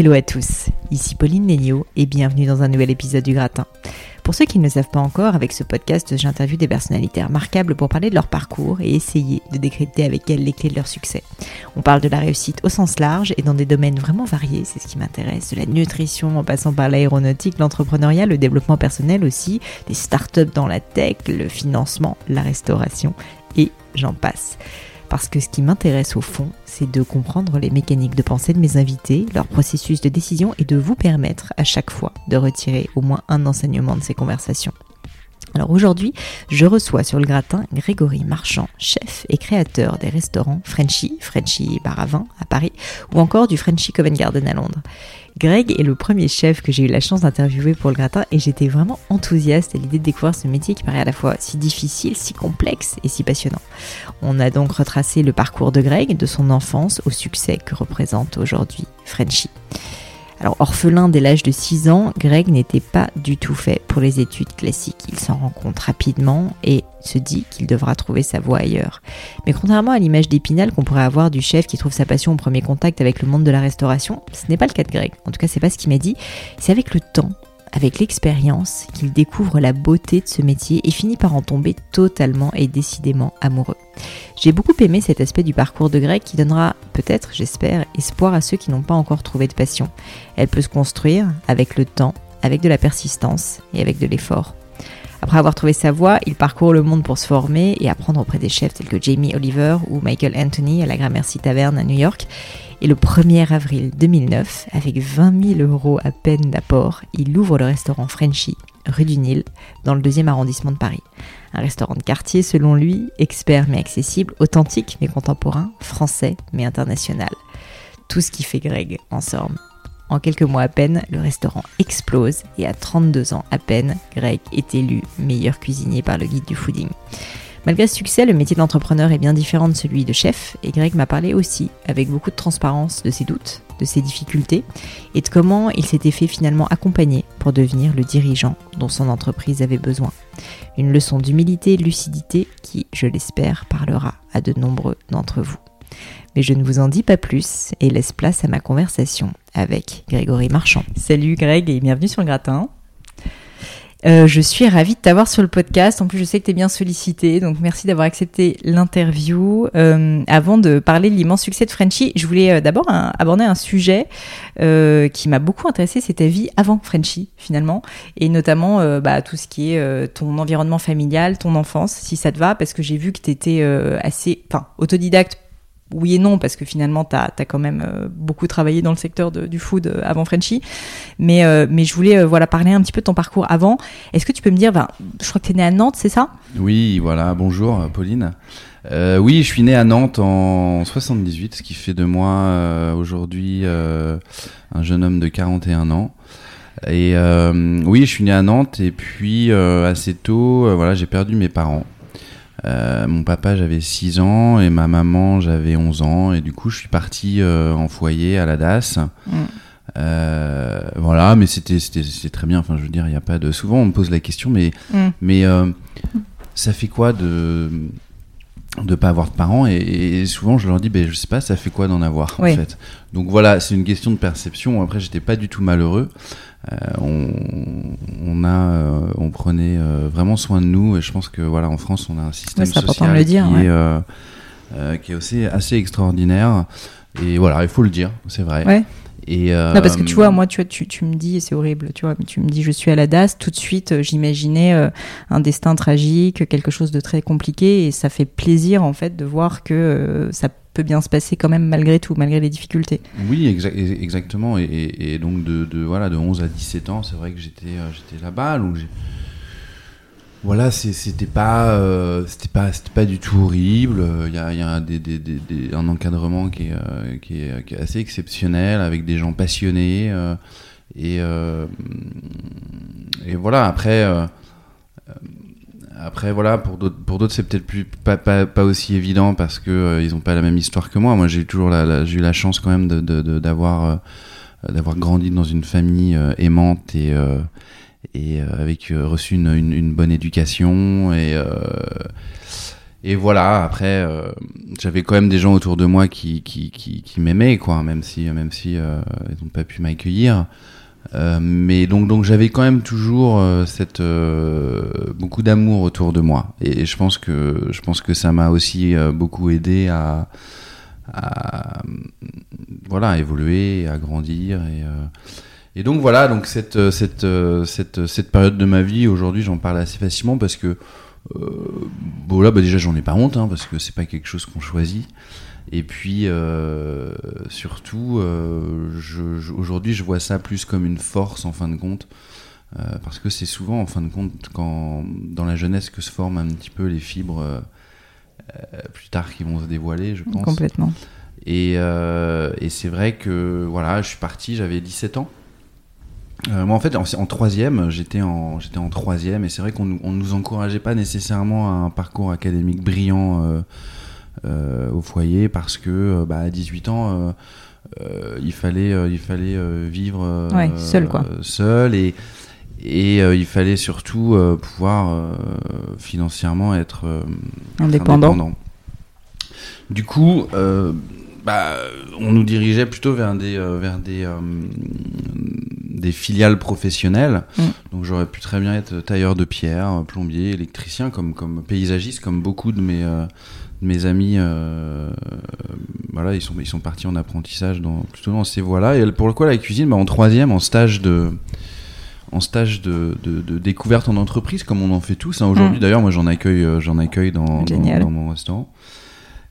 Hello à tous, ici Pauline Léniaud et bienvenue dans un nouvel épisode du Gratin. Pour ceux qui ne le savent pas encore, avec ce podcast, j'interviewe des personnalités remarquables pour parler de leur parcours et essayer de décrypter avec elles les clés de leur succès. On parle de la réussite au sens large et dans des domaines vraiment variés, c'est ce qui m'intéresse, de la nutrition en passant par l'aéronautique, l'entrepreneuriat, le développement personnel aussi, des startups dans la tech, le financement, la restauration et j'en passe. Parce que ce qui m'intéresse au fond, c'est de comprendre les mécaniques de pensée de mes invités, leur processus de décision et de vous permettre à chaque fois de retirer au moins un enseignement de ces conversations. Alors aujourd'hui, je reçois sur le gratin Grégory Marchand, chef et créateur des restaurants Frenchy, Frenchy Bar à Vin à Paris, ou encore du Frenchy Covent Garden à Londres. Greg est le premier chef que j'ai eu la chance d'interviewer pour le gratin et j'étais vraiment enthousiaste à l'idée de découvrir ce métier qui paraît à la fois si difficile, si complexe et si passionnant. On a donc retracé le parcours de Greg, de son enfance au succès que représente aujourd'hui Frenchy. Alors, orphelin dès l'âge de 6 ans, Greg n'était pas du tout fait pour les études classiques. Il s'en rend compte rapidement et se dit qu'il devra trouver sa voie ailleurs. Mais contrairement à l'image d'Épinal qu'on pourrait avoir du chef qui trouve sa passion au premier contact avec le monde de la restauration, ce n'est pas le cas de Greg. En tout cas, c'est pas ce qu'il m'a dit. C'est avec le temps avec l'expérience qu'il découvre la beauté de ce métier et finit par en tomber totalement et décidément amoureux. J'ai beaucoup aimé cet aspect du parcours de Greg qui donnera peut-être, j'espère, espoir à ceux qui n'ont pas encore trouvé de passion. Elle peut se construire avec le temps, avec de la persistance et avec de l'effort. Après avoir trouvé sa voie, il parcourt le monde pour se former et apprendre auprès des chefs tels que Jamie Oliver ou Michael Anthony à la Gramercy Taverne à New York. Et le 1er avril 2009, avec 20 000 euros à peine d'apport, il ouvre le restaurant Frenchy, rue du Nil, dans le deuxième arrondissement de Paris. Un restaurant de quartier, selon lui, expert mais accessible, authentique mais contemporain, français mais international. Tout ce qui fait Greg, en somme. En quelques mois à peine, le restaurant explose et à 32 ans à peine, Greg est élu meilleur cuisinier par le guide du fooding. Malgré ce succès, le métier d'entrepreneur est bien différent de celui de chef et Greg m'a parlé aussi, avec beaucoup de transparence, de ses doutes, de ses difficultés et de comment il s'était fait finalement accompagner pour devenir le dirigeant dont son entreprise avait besoin. Une leçon d'humilité et de lucidité qui, je l'espère, parlera à de nombreux d'entre vous. Mais je ne vous en dis pas plus et laisse place à ma conversation avec Grégory Marchand. Salut Greg et bienvenue sur le gratin. Euh, je suis ravie de t'avoir sur le podcast. En plus, je sais que tu es bien sollicité, donc merci d'avoir accepté l'interview. Euh, avant de parler de l'immense succès de Frenchy, je voulais euh, d'abord aborder un sujet euh, qui m'a beaucoup intéressé, c'est ta vie avant Frenchy finalement, et notamment euh, bah, tout ce qui est ton environnement familial, ton enfance, si ça te va, parce que j'ai vu que tu étais assez, autodidacte oui et non, parce que finalement, tu as, quand même euh, beaucoup travaillé dans le secteur du food euh, avant Frenchy. Mais, euh, mais je voulais voilà, parler un petit peu de ton parcours avant. Est-ce que tu peux me dire, ben, je crois que tu es né à Nantes, c'est ça? Oui, voilà, bonjour Pauline. oui, je suis né à Nantes en 78, ce qui fait de moi aujourd'hui un jeune homme de 41 ans. Et oui, je suis né à Nantes et puis assez tôt, voilà, j'ai perdu mes parents. Euh, mon papa, j'avais 6 ans et ma maman, j'avais 11 ans. Et du coup, je suis parti euh, en foyer à la DAS. Mm. Euh, voilà, mais c'était très bien. Enfin, je veux dire, il n'y a pas de. Souvent, on me pose la question, mais, mm. mais ça fait quoi de de pas avoir de parents et, et souvent je leur dis ben je sais pas ça fait quoi d'en avoir Oui. en fait? Donc voilà c'est une question de perception après j'étais pas du tout malheureux Euh, on, on a euh, on prenait euh, vraiment soin de nous et je pense que voilà en France on a un système social de le dire, qui ouais. est qui est aussi assez extraordinaire et voilà il faut le dire c'est vrai Ouais. Et euh, Non, parce que tu vois, moi, tu, vois, tu, tu me dis, et c'est horrible, tu vois, mais tu me dis, je suis à la DAS, tout de suite, euh, j'imaginais euh, un destin tragique, quelque chose de très compliqué, et ça fait plaisir, en fait, de voir que euh, ça peut bien se passer quand même malgré tout, malgré les difficultés. Oui, exa- exactement. Et, et- et donc de, de, voilà, de 11 à 17 ans, c'est vrai que j'étais euh, j'étais là-bas. J'ai- voilà, c'était pas, euh, c'était pas, c'était pas du tout horrible. Il y a, un encadrement qui est, euh, qui, est, assez exceptionnel, avec des gens passionnés. euh, et, voilà, après. après pour d'autres c'est peut-être plus pas, aussi évident parce que ils ont pas la même histoire que moi moi j'ai toujours eu la chance quand même de d'avoir d'avoir grandi dans une famille aimante et et euh, avec euh, reçu une, une, une bonne éducation et euh, et voilà. Après euh, j'avais quand même des gens autour de moi qui qui qui, qui m'aimaient quoi même si même si euh, ils n'ont pas pu m'accueillir. Euh, mais donc, donc j'avais quand même toujours cette beaucoup d'amour autour de moi. Et, je pense que je pense que ça m'a aussi beaucoup aidé à, à voilà à évoluer, à grandir et et donc voilà donc cette euh, cette euh, cette cette période de ma vie aujourd'hui j'en parle assez facilement parce que euh, bon là bah déjà j'en ai pas honte hein, parce que c'est pas quelque chose qu'on choisit et puis euh, surtout, euh, je, je- aujourd'hui, je vois ça plus comme une force en fin de compte, euh, parce que c'est souvent en fin de compte quand dans la jeunesse que se forment un petit peu les fibres euh, euh, plus tard qui vont se dévoiler, je pense. Complètement. Et, euh, et c'est vrai que voilà, je suis parti, j'avais 17 ans. Euh, moi, en fait, en, en troisième, j'étais en, j'étais en troisième, et c'est vrai qu'on on nous encourageait pas nécessairement à un parcours académique brillant euh, euh, au foyer, parce que bah, à 18 ans, il fallait, il fallait vivre Ouais, seul, quoi. seul, et et il fallait surtout pouvoir financièrement être être Indépendant. Du coup, bah, on nous dirigeait plutôt vers des, euh, vers des, euh, des filiales professionnelles. Mm. Donc j'aurais pu très bien être tailleur de pierre, plombier, électricien, comme, comme paysagiste, comme beaucoup de mes, euh, de mes amis. euh, voilà, ils sont, ils sont partis en apprentissage dans, plutôt dans ces voies-là. Et pour le coup, la cuisine, bah, en troisième, en stage de en stage de, de, de découverte en entreprise, comme on en fait tous. hein. Aujourd'hui, Mm. d'ailleurs, moi, j'en accueille, euh, j'en accueille dans, dans mon restaurant.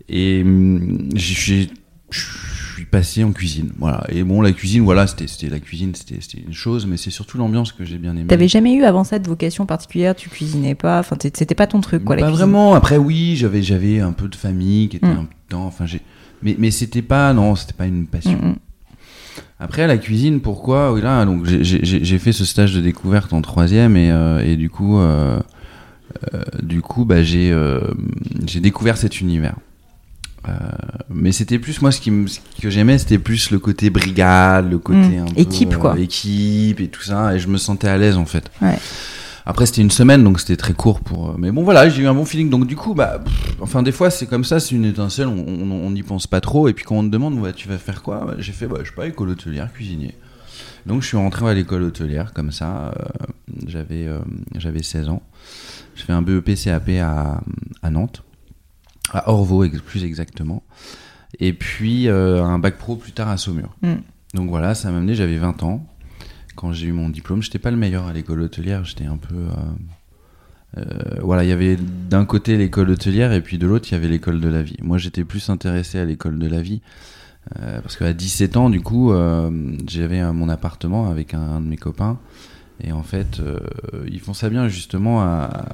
Et hum, j'ai- je suis passé en cuisine. Voilà. Et bon, la cuisine, voilà, c'était c'était la cuisine, c'était c'était une chose, mais c'est surtout l'ambiance que j'ai bien aimé. T'avais jamais eu avant ça de vocation particulière, tu cuisinais pas, enfin c'était pas ton truc quoi. la Pas vraiment. Après, oui, j'avais j'avais un peu de famille qui était Mm. un peu dedans. Enfin, j'ai. Mais mais c'était pas non, c'était pas une passion. Mm, mm. Après la cuisine, pourquoi? Oui là, donc j'ai- fait ce stage de découverte en troisième et, euh, et du coup, euh, euh, du coup, bah j'ai j'ai découvert cet univers. Euh, mais c'était plus moi ce qui me- ce que j'aimais, c'était plus le côté brigade, le côté Mm. un peu, Équipe, quoi. euh, équipe et tout ça, et je me sentais à l'aise en fait. Ouais. Après c'était une semaine donc c'était très court pour. euh, Mais bon voilà, j'ai eu un bon feeling donc du coup bah, pff, enfin des fois c'est comme ça, c'est une étincelle, on n'y pense pas trop et puis quand on te demande tu vas faire quoi, Bah, j'ai fait bah je sais pas école hôtelière, cuisinier. Donc je suis rentré à l'école hôtelière comme ça, euh, j'avais j'avais 16 ans. Je fais un BEP CAP à, à Nantes, à Orvaux plus exactement. Et puis euh, un bac pro plus tard à Saumur. Mm. Donc voilà, ça m'a amené, j'avais 20 ans. Quand j'ai eu mon diplôme, j'étais pas le meilleur à l'école hôtelière, j'étais un peu. euh, euh, voilà, il y avait d'un côté l'école hôtelière et puis de l'autre, il y avait l'école de la vie. Moi, j'étais plus intéressé à l'école de la vie. parce qu'à 17 ans, du coup, j'avais mon appartement avec un, un de mes copains. Et en fait, euh, ils font ça bien justement à,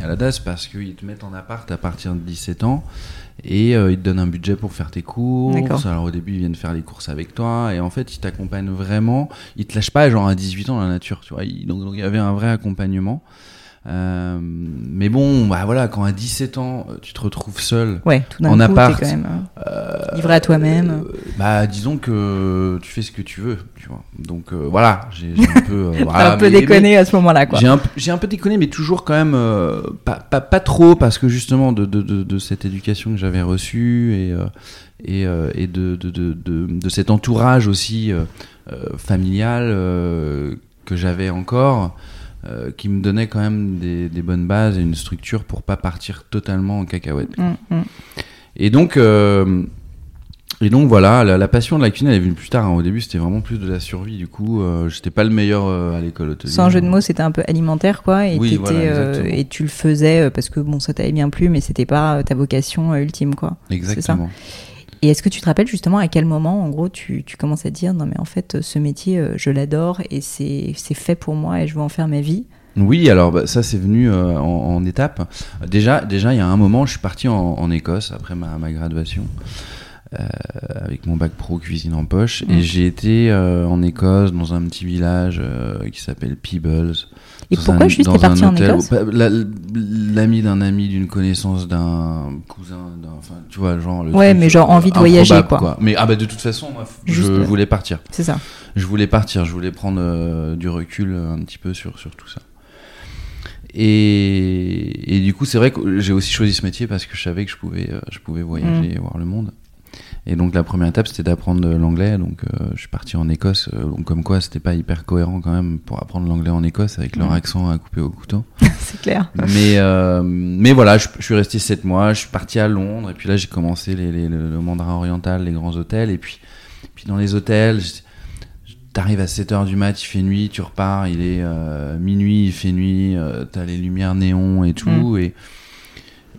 à la DAS parce qu'ils te mettent en appart à partir de 17 ans et euh, ils te donnent un budget pour faire tes courses. Alors au début, ils viennent faire les courses avec toi et en fait, ils t'accompagnent vraiment. Ils te lâchent pas genre à 18 ans dans la nature, tu vois. Donc, il y avait un vrai accompagnement. Euh, mais bon, bah voilà, quand à 17 ans, tu te retrouves seul Ouais, tout d'un en coup, appart, quand même euh, euh, livré à toi-même. euh, bah disons que tu fais ce que tu veux, tu vois. Donc euh, voilà, j'ai un peu, euh, T'as voilà, un peu mais- déconné à ce moment-là, quoi. J'ai un, un peu déconné, mais toujours quand même euh, pas, pas, pas trop, parce que justement de, de, de, de cette éducation que j'avais reçue et, euh, et, euh, et de, de, de, de, de cet entourage aussi euh, euh, familial euh, que j'avais encore, euh, qui me donnait quand même des, des bonnes bases et une structure pour pas partir totalement en cacahuète. Mm, mm. Et donc, euh, et donc voilà, la, la passion de la cuisine elle est venue plus tard. hein. Au début, c'était vraiment plus de la survie. Du coup, euh, j'étais pas le meilleur euh, à l'école hôtelière. Sans jeu de mots, c'était un peu alimentaire, quoi. Et, Oui, voilà, et tu le faisais parce que bon, ça t'avait bien plu, mais c'était pas ta vocation ultime, quoi. Exactement. Et est-ce que tu te rappelles justement à quel moment, en gros, tu, tu commences à te dire non, mais en fait, euh, ce métier, euh, je l'adore et c'est fait pour moi et je veux en faire ma vie? Oui, alors bah, ça c'est venu euh, en, en étapes. Déjà, déjà, il y a un moment, je suis parti en, en Écosse après ma, ma graduation euh, avec mon bac pro cuisine en poche et j'ai été euh, en Écosse dans un petit village euh, qui s'appelle Peebles. Et Dans pourquoi un- juste t'es parti en hôtel Écosse L'ami d'un ami, d'une connaissance d'un cousin, enfin tu vois genre. Le Ouais, truc, mais genre envie de voyager, improbable, quoi. Mais ah bah de toute façon, moi, je Juste, voulais partir. C'est ça. Je voulais partir, je voulais prendre euh, du recul euh, un petit peu sur, sur tout ça. Et, et du coup, c'est vrai que j'ai aussi choisi ce métier parce que je savais que je pouvais, euh, je pouvais voyager et voir le monde. Et donc la première étape, c'était d'apprendre l'anglais. Donc euh, je suis parti en Écosse. euh, donc comme quoi, c'était pas hyper cohérent quand même pour apprendre l'anglais en Écosse avec leur Mm. accent à couper au couteau. c'est clair. mais euh, mais voilà, je, je suis resté sept mois. Je suis parti à Londres et puis là j'ai commencé les, les- le, le mandarin oriental, les grands hôtels et puis puis dans les hôtels, t'arrives à 7 heures du mat, il fait nuit, tu repars, il est minuit, il fait nuit, t'as les lumières néons et tout et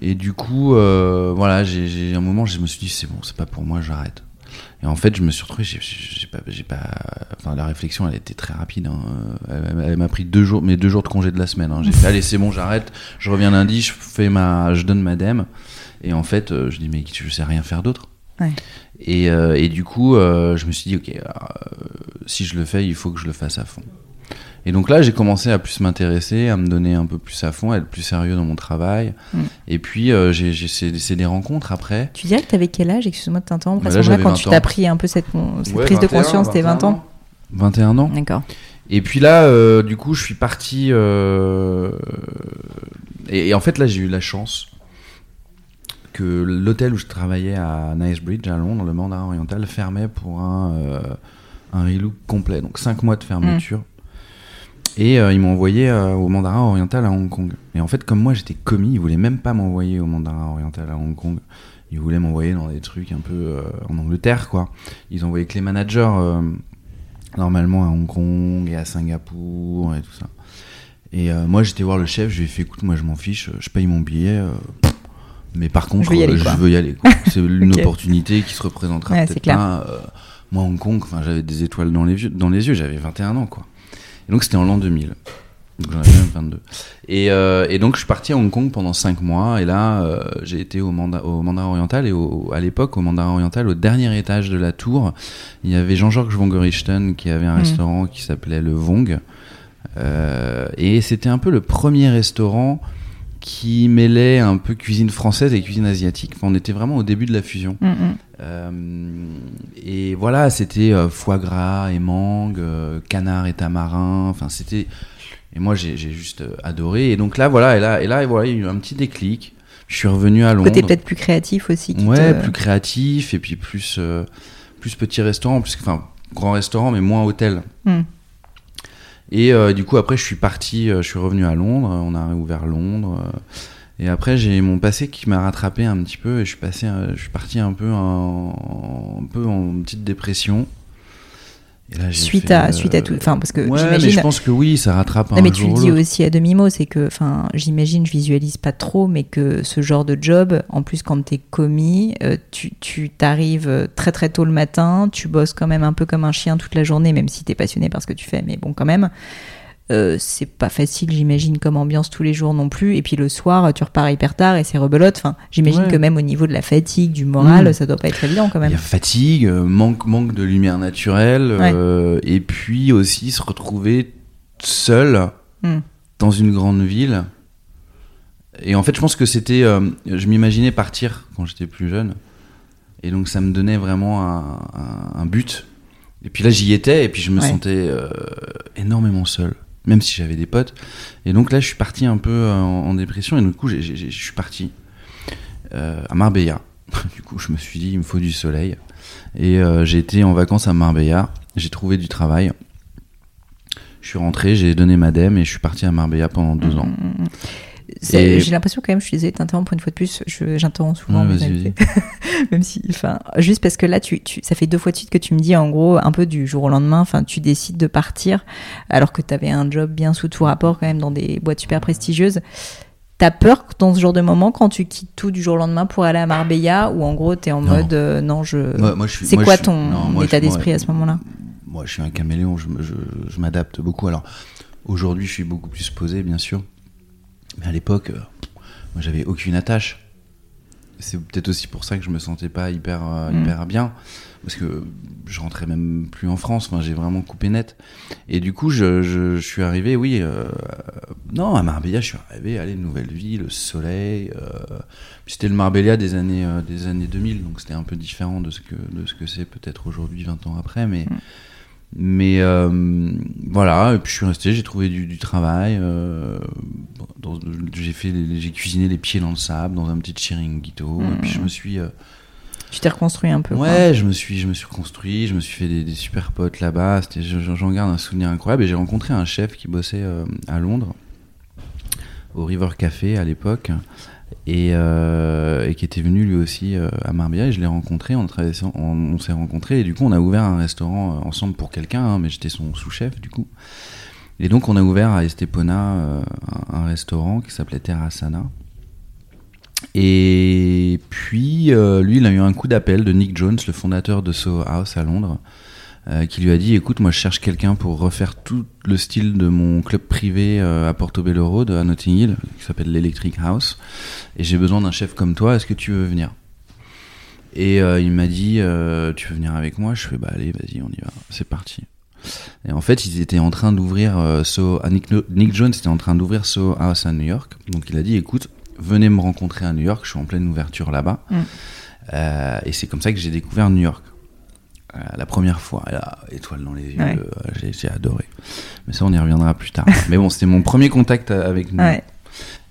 et du coup euh, voilà, j'ai un moment je me suis dit c'est bon, c'est pas pour moi, j'arrête. Et en fait, je me suis retrouvé, j'ai pas, pas, enfin, la réflexion, elle était très rapide. hein. Elle, elle m'a pris deux jours, mes deux jours de congé de la semaine. hein. J'ai fait, allez, c'est bon, j'arrête. Je reviens lundi, je fais ma, je donne ma dème. Et en fait, euh, je dis, mais je sais rien faire d'autre. Ouais. Et, euh, et du coup, euh, je me suis dit, ok, si je le fais, il faut que je le fasse à fond. Et donc là, j'ai commencé à plus m'intéresser, à me donner un peu plus à fond, à être plus sérieux dans mon travail. Mm. Et puis, euh, j'ai, j'ai- c'est, c'est des rencontres après. Tu dirais que t'avais quel âge Excuse-moi de t'interrompre. À là, ce moment-là, j'avais quand 20 tu ans. t'as pris un peu cette, cette Ouais, prise de 21, conscience, t'es 20 ans 21 ans. D'accord. Et puis là, euh, du coup, je suis parti. euh, et, et en fait, là, j'ai eu la chance que l'hôtel où je travaillais à Nicebridge, à Londres, le Mandarin Oriental, fermait pour un, euh, un relook complet. Donc 5 mois de fermeture. Et euh, ils m'ont envoyé euh, au Mandarin Oriental à Hong Kong. Et en fait, comme moi, j'étais commis, ils voulaient même pas m'envoyer au Mandarin Oriental à Hong Kong. Ils voulaient m'envoyer dans des trucs un peu euh, en Angleterre, quoi. Ils envoyaient que les managers normalement à Hong Kong et à Singapour et tout ça. Et moi, j'étais voir le chef, je lui ai fait écoute, moi je m'en fiche, je paye mon billet. mais par contre, Je veux y aller, veux y. C'est une opportunité qui se représentera Ouais, peut-être pas. moi, Hong Kong, j'avais des étoiles dans les yeux, dans les yeux j'avais 21 ans, quoi. Et donc, c'était en l'an 2000. Donc, j'en avais même 22. Et, euh, et donc, je suis parti à Hong Kong pendant 5 mois. Et là, euh, j'ai été au, manda, au Mandarin Oriental. Et au, à l'époque, au Mandarin Oriental, au dernier étage de la tour, il y avait Jean-Georges Von Gorichten qui avait un Mhm. restaurant qui s'appelait Le Vong. Euh, et c'était un peu le premier restaurant qui mêlait un peu cuisine française et cuisine asiatique. Enfin, on était vraiment au début de la fusion. Mm, mm. Et voilà, c'était euh, foie gras et mangue, euh, canard et tamarin. Enfin, c'était. Et moi, j'ai juste euh, adoré. Et donc là, voilà, et là, et là, et voilà, il y a eu un petit déclic. Je suis revenu à Londres. Côté peut-être plus créatif aussi. Ouais, te- plus créatif et puis plus, euh, plus petit restaurant, plus, enfin, grand restaurant, mais moins hôtel. Mm. Et euh, du coup, après, je suis parti, euh, je suis revenu à Londres, on a réouvert Londres. euh, et après, j'ai mon passé qui m'a rattrapé un petit peu et je suis, passé, euh, je suis parti un peu en, un peu en petite dépression. Et là, j'ai Suite fait, à, euh, suite à tout. Enfin, parce que Ouais, mais j'imagine. je pense que oui, ça rattrape un Non, mais tu jour le ou dis aussi à demi-mot, c'est que, enfin, j'imagine, je visualise pas trop, mais que ce genre de job, en plus, quand t'es commis, euh, tu, tu t'arrives euh, très très tôt le matin, tu bosses quand même un peu comme un chien toute la journée, même si t'es passionné par ce que tu fais, mais bon, quand même. Euh, c'est pas facile, j'imagine, comme ambiance tous les jours non plus. Et puis le soir, tu repars hyper tard et c'est rebelote. Enfin, j'imagine Ouais. que même au niveau de la fatigue, du moral, Mm. ça doit pas être évident quand Il même. y a fatigue, euh, manque, manque de lumière naturelle, Ouais. euh, et puis aussi se retrouver seul Mm. dans une grande ville et en fait, je pense que c'était. euh, je m'imaginais partir quand j'étais plus jeune. Et donc, ça me donnait vraiment un, un- un but. Et puis là, j'y étais, et puis je me Ouais. sentais euh, énormément seul, même si j'avais des potes. Et donc là, je suis parti un peu euh, en, dépression, et du coup, je suis parti euh, à Marbella. du coup, je me suis dit, il me faut du soleil. Et euh, j'ai été en vacances à Marbella, j'ai trouvé du travail. Je suis rentré, j'ai donné ma dème et je suis parti à Marbella pendant deux ans. Et- J'ai l'impression quand même, je suis désolée de t'interrompre une fois de plus, j'interromps souvent. Ouais, invités. même si, enfin, juste parce que là, tu, tu, ça fait deux fois de suite que tu me dis en gros un peu du jour au lendemain, enfin, tu décides de partir alors que tu avais un job bien sous tout rapport quand même dans des boîtes super prestigieuses. T'as peur que dans ce genre de moment quand tu quittes tout du jour au lendemain pour aller à Marbella ou en gros t'es en Non. mode euh, non je. Moi- moi, je suis- C'est quoi je suis- ton non, moi, état d'esprit à ce moment-là? Moi, je suis un caméléon, je, je, je m'adapte beaucoup. Alors, aujourd'hui, je suis beaucoup plus posé, bien sûr. Mais à l'époque, euh, moi, j'avais aucune attache. C'est peut-être aussi pour ça que je me sentais pas hyper, euh, Mm. hyper bien. Parce que je rentrais même plus en France. Enfin, j'ai vraiment coupé net. Et du coup, je, je, je suis arrivé, oui. euh, non, à Marbella, je suis arrivé, allez, nouvelle vie, le soleil. euh, c'était le Marbella des années, euh, des années 2000. Donc, c'était un peu différent de ce que, de ce que c'est peut-être aujourd'hui, 20 ans après. Mais. Mais euh, voilà, et puis je suis resté, j'ai trouvé du, du travail. euh, j'ai fait, j'ai cuisiné les pieds dans le sable dans un petit chiringuito. Et puis je me suis, euh, Tu t'es reconstruit un peu. quoi. ouais, je me suis, je me suis construit, je me suis fait des, des super potes là-bas. J'en garde un souvenir incroyable. Et j'ai rencontré un chef qui bossait à Londres, au River Café à l'époque, et, euh, et qui était venu lui aussi euh, à Marbella. Et je l'ai rencontré, on, a traversé- on, s'est rencontrés, et du coup on a ouvert un restaurant euh, ensemble pour quelqu'un, hein, mais j'étais son sous-chef du coup. Et donc on a ouvert à Estepona un, restaurant qui s'appelait Terrasana. Et puis, lui, il a eu un coup d'appel de Nick Jones, le fondateur de Soho House à Londres, euh, qui lui a dit Écoute, moi, je cherche quelqu'un pour refaire tout le style de mon club privé euh, à Portobello Road, à Notting Hill, qui s'appelle l'Electric House. Et j'ai besoin d'un chef comme toi, est-ce que tu veux venir? Et euh, il m'a dit Tu veux venir avec moi? Je fais Bah, allez, vas-y, on y va, c'est parti. Et en fait, ils étaient en train d'ouvrir Soho- ah, Nick, Nick Jones était en train d'ouvrir Soho House à New York. Donc il a dit écoute, venez me rencontrer à New York, je suis en pleine ouverture là-bas. Mm. Et c'est comme ça que j'ai découvert New York. Euh, la première fois, là, étoile dans les yeux, Ouais. euh, j'ai, adoré. Mais ça, on y reviendra plus tard. Mais bon, c'était mon premier contact avec New Ouais.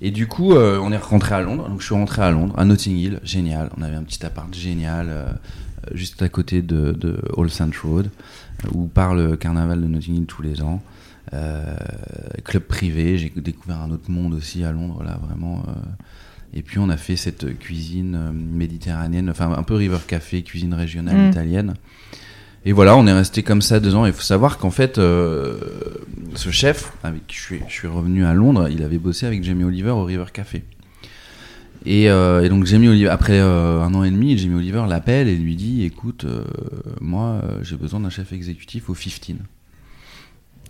Et du coup, euh, on est rentré à Londres. Donc je suis rentré à Londres, à Notting Hill, génial. On avait un petit appart génial, euh, euh, juste à côté de, de All Saints Road, euh, où part le carnaval de Notting Hill tous les ans. Euh, club privé, j'ai découvert un autre monde aussi à Londres, là, vraiment. Et puis on a fait cette cuisine euh, méditerranéenne, enfin un peu River Café, cuisine régionale Mm. italienne. Et voilà, on est resté comme ça deux ans. Il faut savoir qu'en fait, euh, ce chef, avec qui je suis, je suis revenu à Londres, il avait bossé avec Jamie Oliver au River Café. Et, euh, et donc Jamie Oliver, après euh, un an et demi, Jamie Oliver l'appelle et lui dit, écoute, moi, j'ai besoin d'un chef exécutif au 15.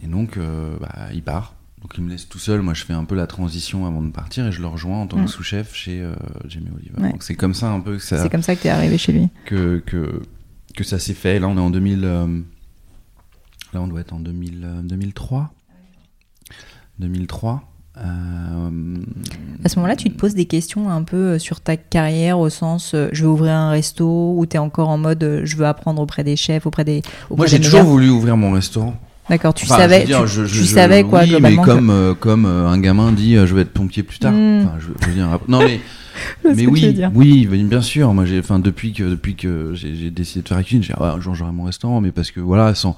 Et donc, bah, il part. Donc il me laisse tout seul. Moi, je fais un peu la transition avant de partir et je le rejoins en tant Mm. que sous-chef chez euh, Jamie Oliver. Ouais. Donc c'est comme ça un peu que ça, C'est comme ça que t'es arrivé chez lui. que, que, que ça s'est fait. Là, on est en 2000. euh, là, on doit être en 2000, euh, 2003. 2003. Euh, À ce moment-là, tu te poses des questions un peu sur ta carrière au sens je veux ouvrir un resto ou tu es encore en mode je veux apprendre auprès des chefs, auprès des. auprès Moi, j'ai toujours voulu ouvrir mon restaurant. D'accord, tu Enfin, savais, je veux dire, tu, je- je- savais quoi oui, globalement. mais que- comme, euh, comme euh, un gamin dit euh, je vais être pompier plus tard. Mm. Enfin, je, veux dire, non, mais, mais oui, oui, bien sûr. Moi, j'ai, enfin, depuis que, depuis que j'ai, décidé de faire la cuisine, j'ai dit, ah, un jour j'aurai mon restaurant, mais parce que voilà, sans,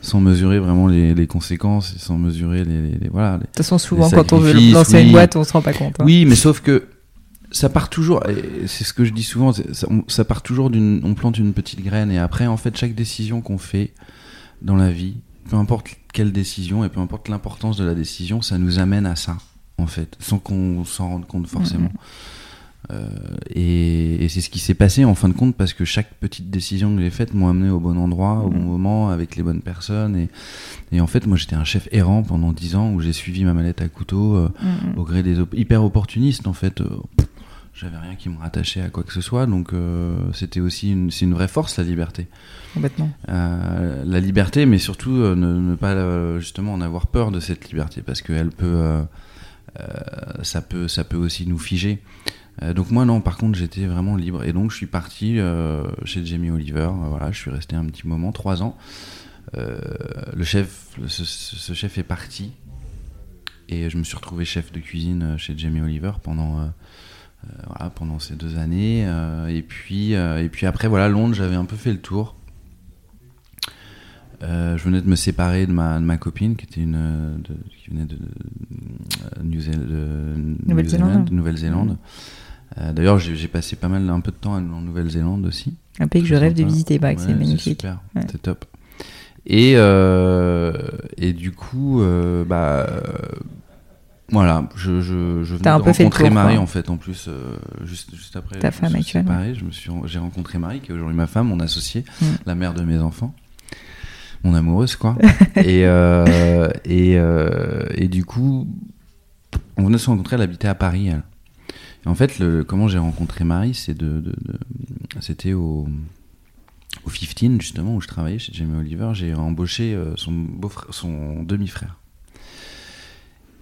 sans mesurer vraiment les, les conséquences et sans mesurer les, les- les- voilà. De toute façon, souvent, quand on veut lancer une boîte, on se rend pas compte. hein. Oui, mais sauf que ça part toujours, c'est ce que je dis souvent, c'est- ça, on- ça part toujours d'une, on plante une petite graine et après, en fait, chaque décision qu'on fait dans la vie, peu importe quelle décision et peu importe l'importance de la décision, ça nous amène à ça, en fait, sans qu'on s'en rende compte forcément. Euh, et, et c'est ce qui s'est passé en fin de compte parce que chaque petite décision que j'ai faite m'a amené au bon endroit, au bon Mhm. moment, avec les bonnes personnes. Et, et en fait, moi j'étais un chef errant pendant 10 ans où j'ai suivi ma mallette à couteau euh, mm. au gré des op- hyper opportunistes en fait. euh, pff, J'avais rien qui me rattachait à quoi que ce soit, donc euh, c'était aussi une, c'est une vraie force la liberté. Complètement. Euh, la liberté, mais surtout euh, ne, ne pas justement en avoir peur de cette liberté parce qu'elle peut, ça peut ça peut aussi nous figer. donc moi non, par contre j'étais vraiment libre et donc je suis parti chez Jamie Oliver. voilà, je suis resté un petit moment, trois ans. le chef, ce, ce, chef est parti et je me suis retrouvé chef de cuisine chez Jamie Oliver pendant voilà, pendant ces deux années. Euh, et, puis, euh, et puis après, voilà, Londres, j'avais un peu fait le tour. je venais de me séparer de ma, de ma copine qui était une qui venait de, Nouvelle-Zélande. Nouvelle-Zélande. D'ailleurs, j'ai passé pas mal un peu de temps en Nouvelle-Zélande aussi. Un pays que je rêve de visiter, bah, c'est magnifique. C'est top. Et, et du coup, bah, voilà, je, je, je venais de rencontrer Marie en fait, en plus, euh, juste, juste, après. Ta femme actuelle. je me suis, j'ai rencontré Marie, qui est aujourd'hui ma femme, mon associée, mm. la mère de mes enfants, mon amoureuse quoi. et euh, et, euh, et du coup, on venait de se rencontrer, elle habitait à Paris. Et en fait, le, comment j'ai rencontré Marie, c'est de, de, c'était au au 15 justement où je travaillais chez Jamie Oliver, j'ai embauché son beau son demi-frère.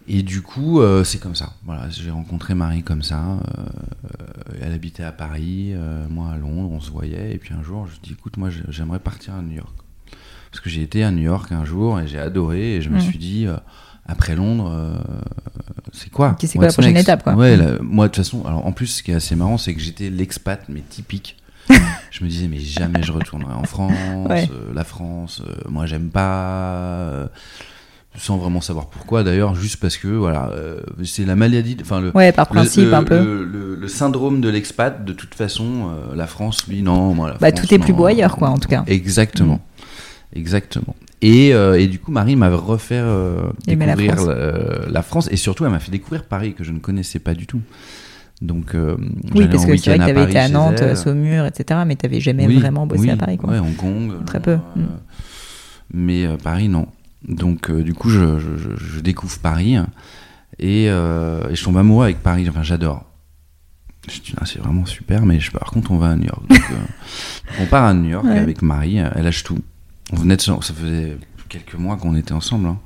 Et du coup, euh, c'est comme ça. Voilà, j'ai rencontré Marie comme ça. Euh, elle habitait à Paris, euh, moi à Londres, on se voyait. Et puis un jour, je dis, écoute, moi, j'aimerais partir à New York. Parce que j'ai été à New York un jour et j'ai adoré. Et je me suis dit, après Londres, c'est quoi? C'est quoi la prochaine étape quoi? Ouais, moi de toute façon, alors en plus, ce qui est assez marrant, c'est que j'étais l'expat, mais typique. je me disais, mais jamais je retournerai en France. la France, moi, j'aime pas sans vraiment savoir pourquoi d'ailleurs juste parce que voilà euh, c'est la maladie enfin le ouais par principe le, un peu. le, syndrome de l'expat de toute façon euh, la France lui non moi, bah, tout est plus beau ailleurs quoi en tout cas. Exactement. Mm. exactement. Et, euh, et, du coup Marie m'a refait découvrir la France. La, France. et surtout elle m'a fait découvrir Paris que je ne connaissais pas du tout. Donc oui parce que c'est vrai que tu avais été à Nantes Saumur etc mais tu n'avais jamais vraiment bossé à Paris quoi. ouais Hong Kong très peu. mm. mais Paris non donc euh, du coup, je, je, découvre Paris et, euh, et, je tombe amoureux avec Paris. Enfin, j'adore. Je dis, ah, c'est vraiment super, mais je, par contre, on va à New York. Donc, euh, on part à New York avec Marie. Elle lâche tout. On venait de, ça faisait quelques mois qu'on était ensemble. Hein.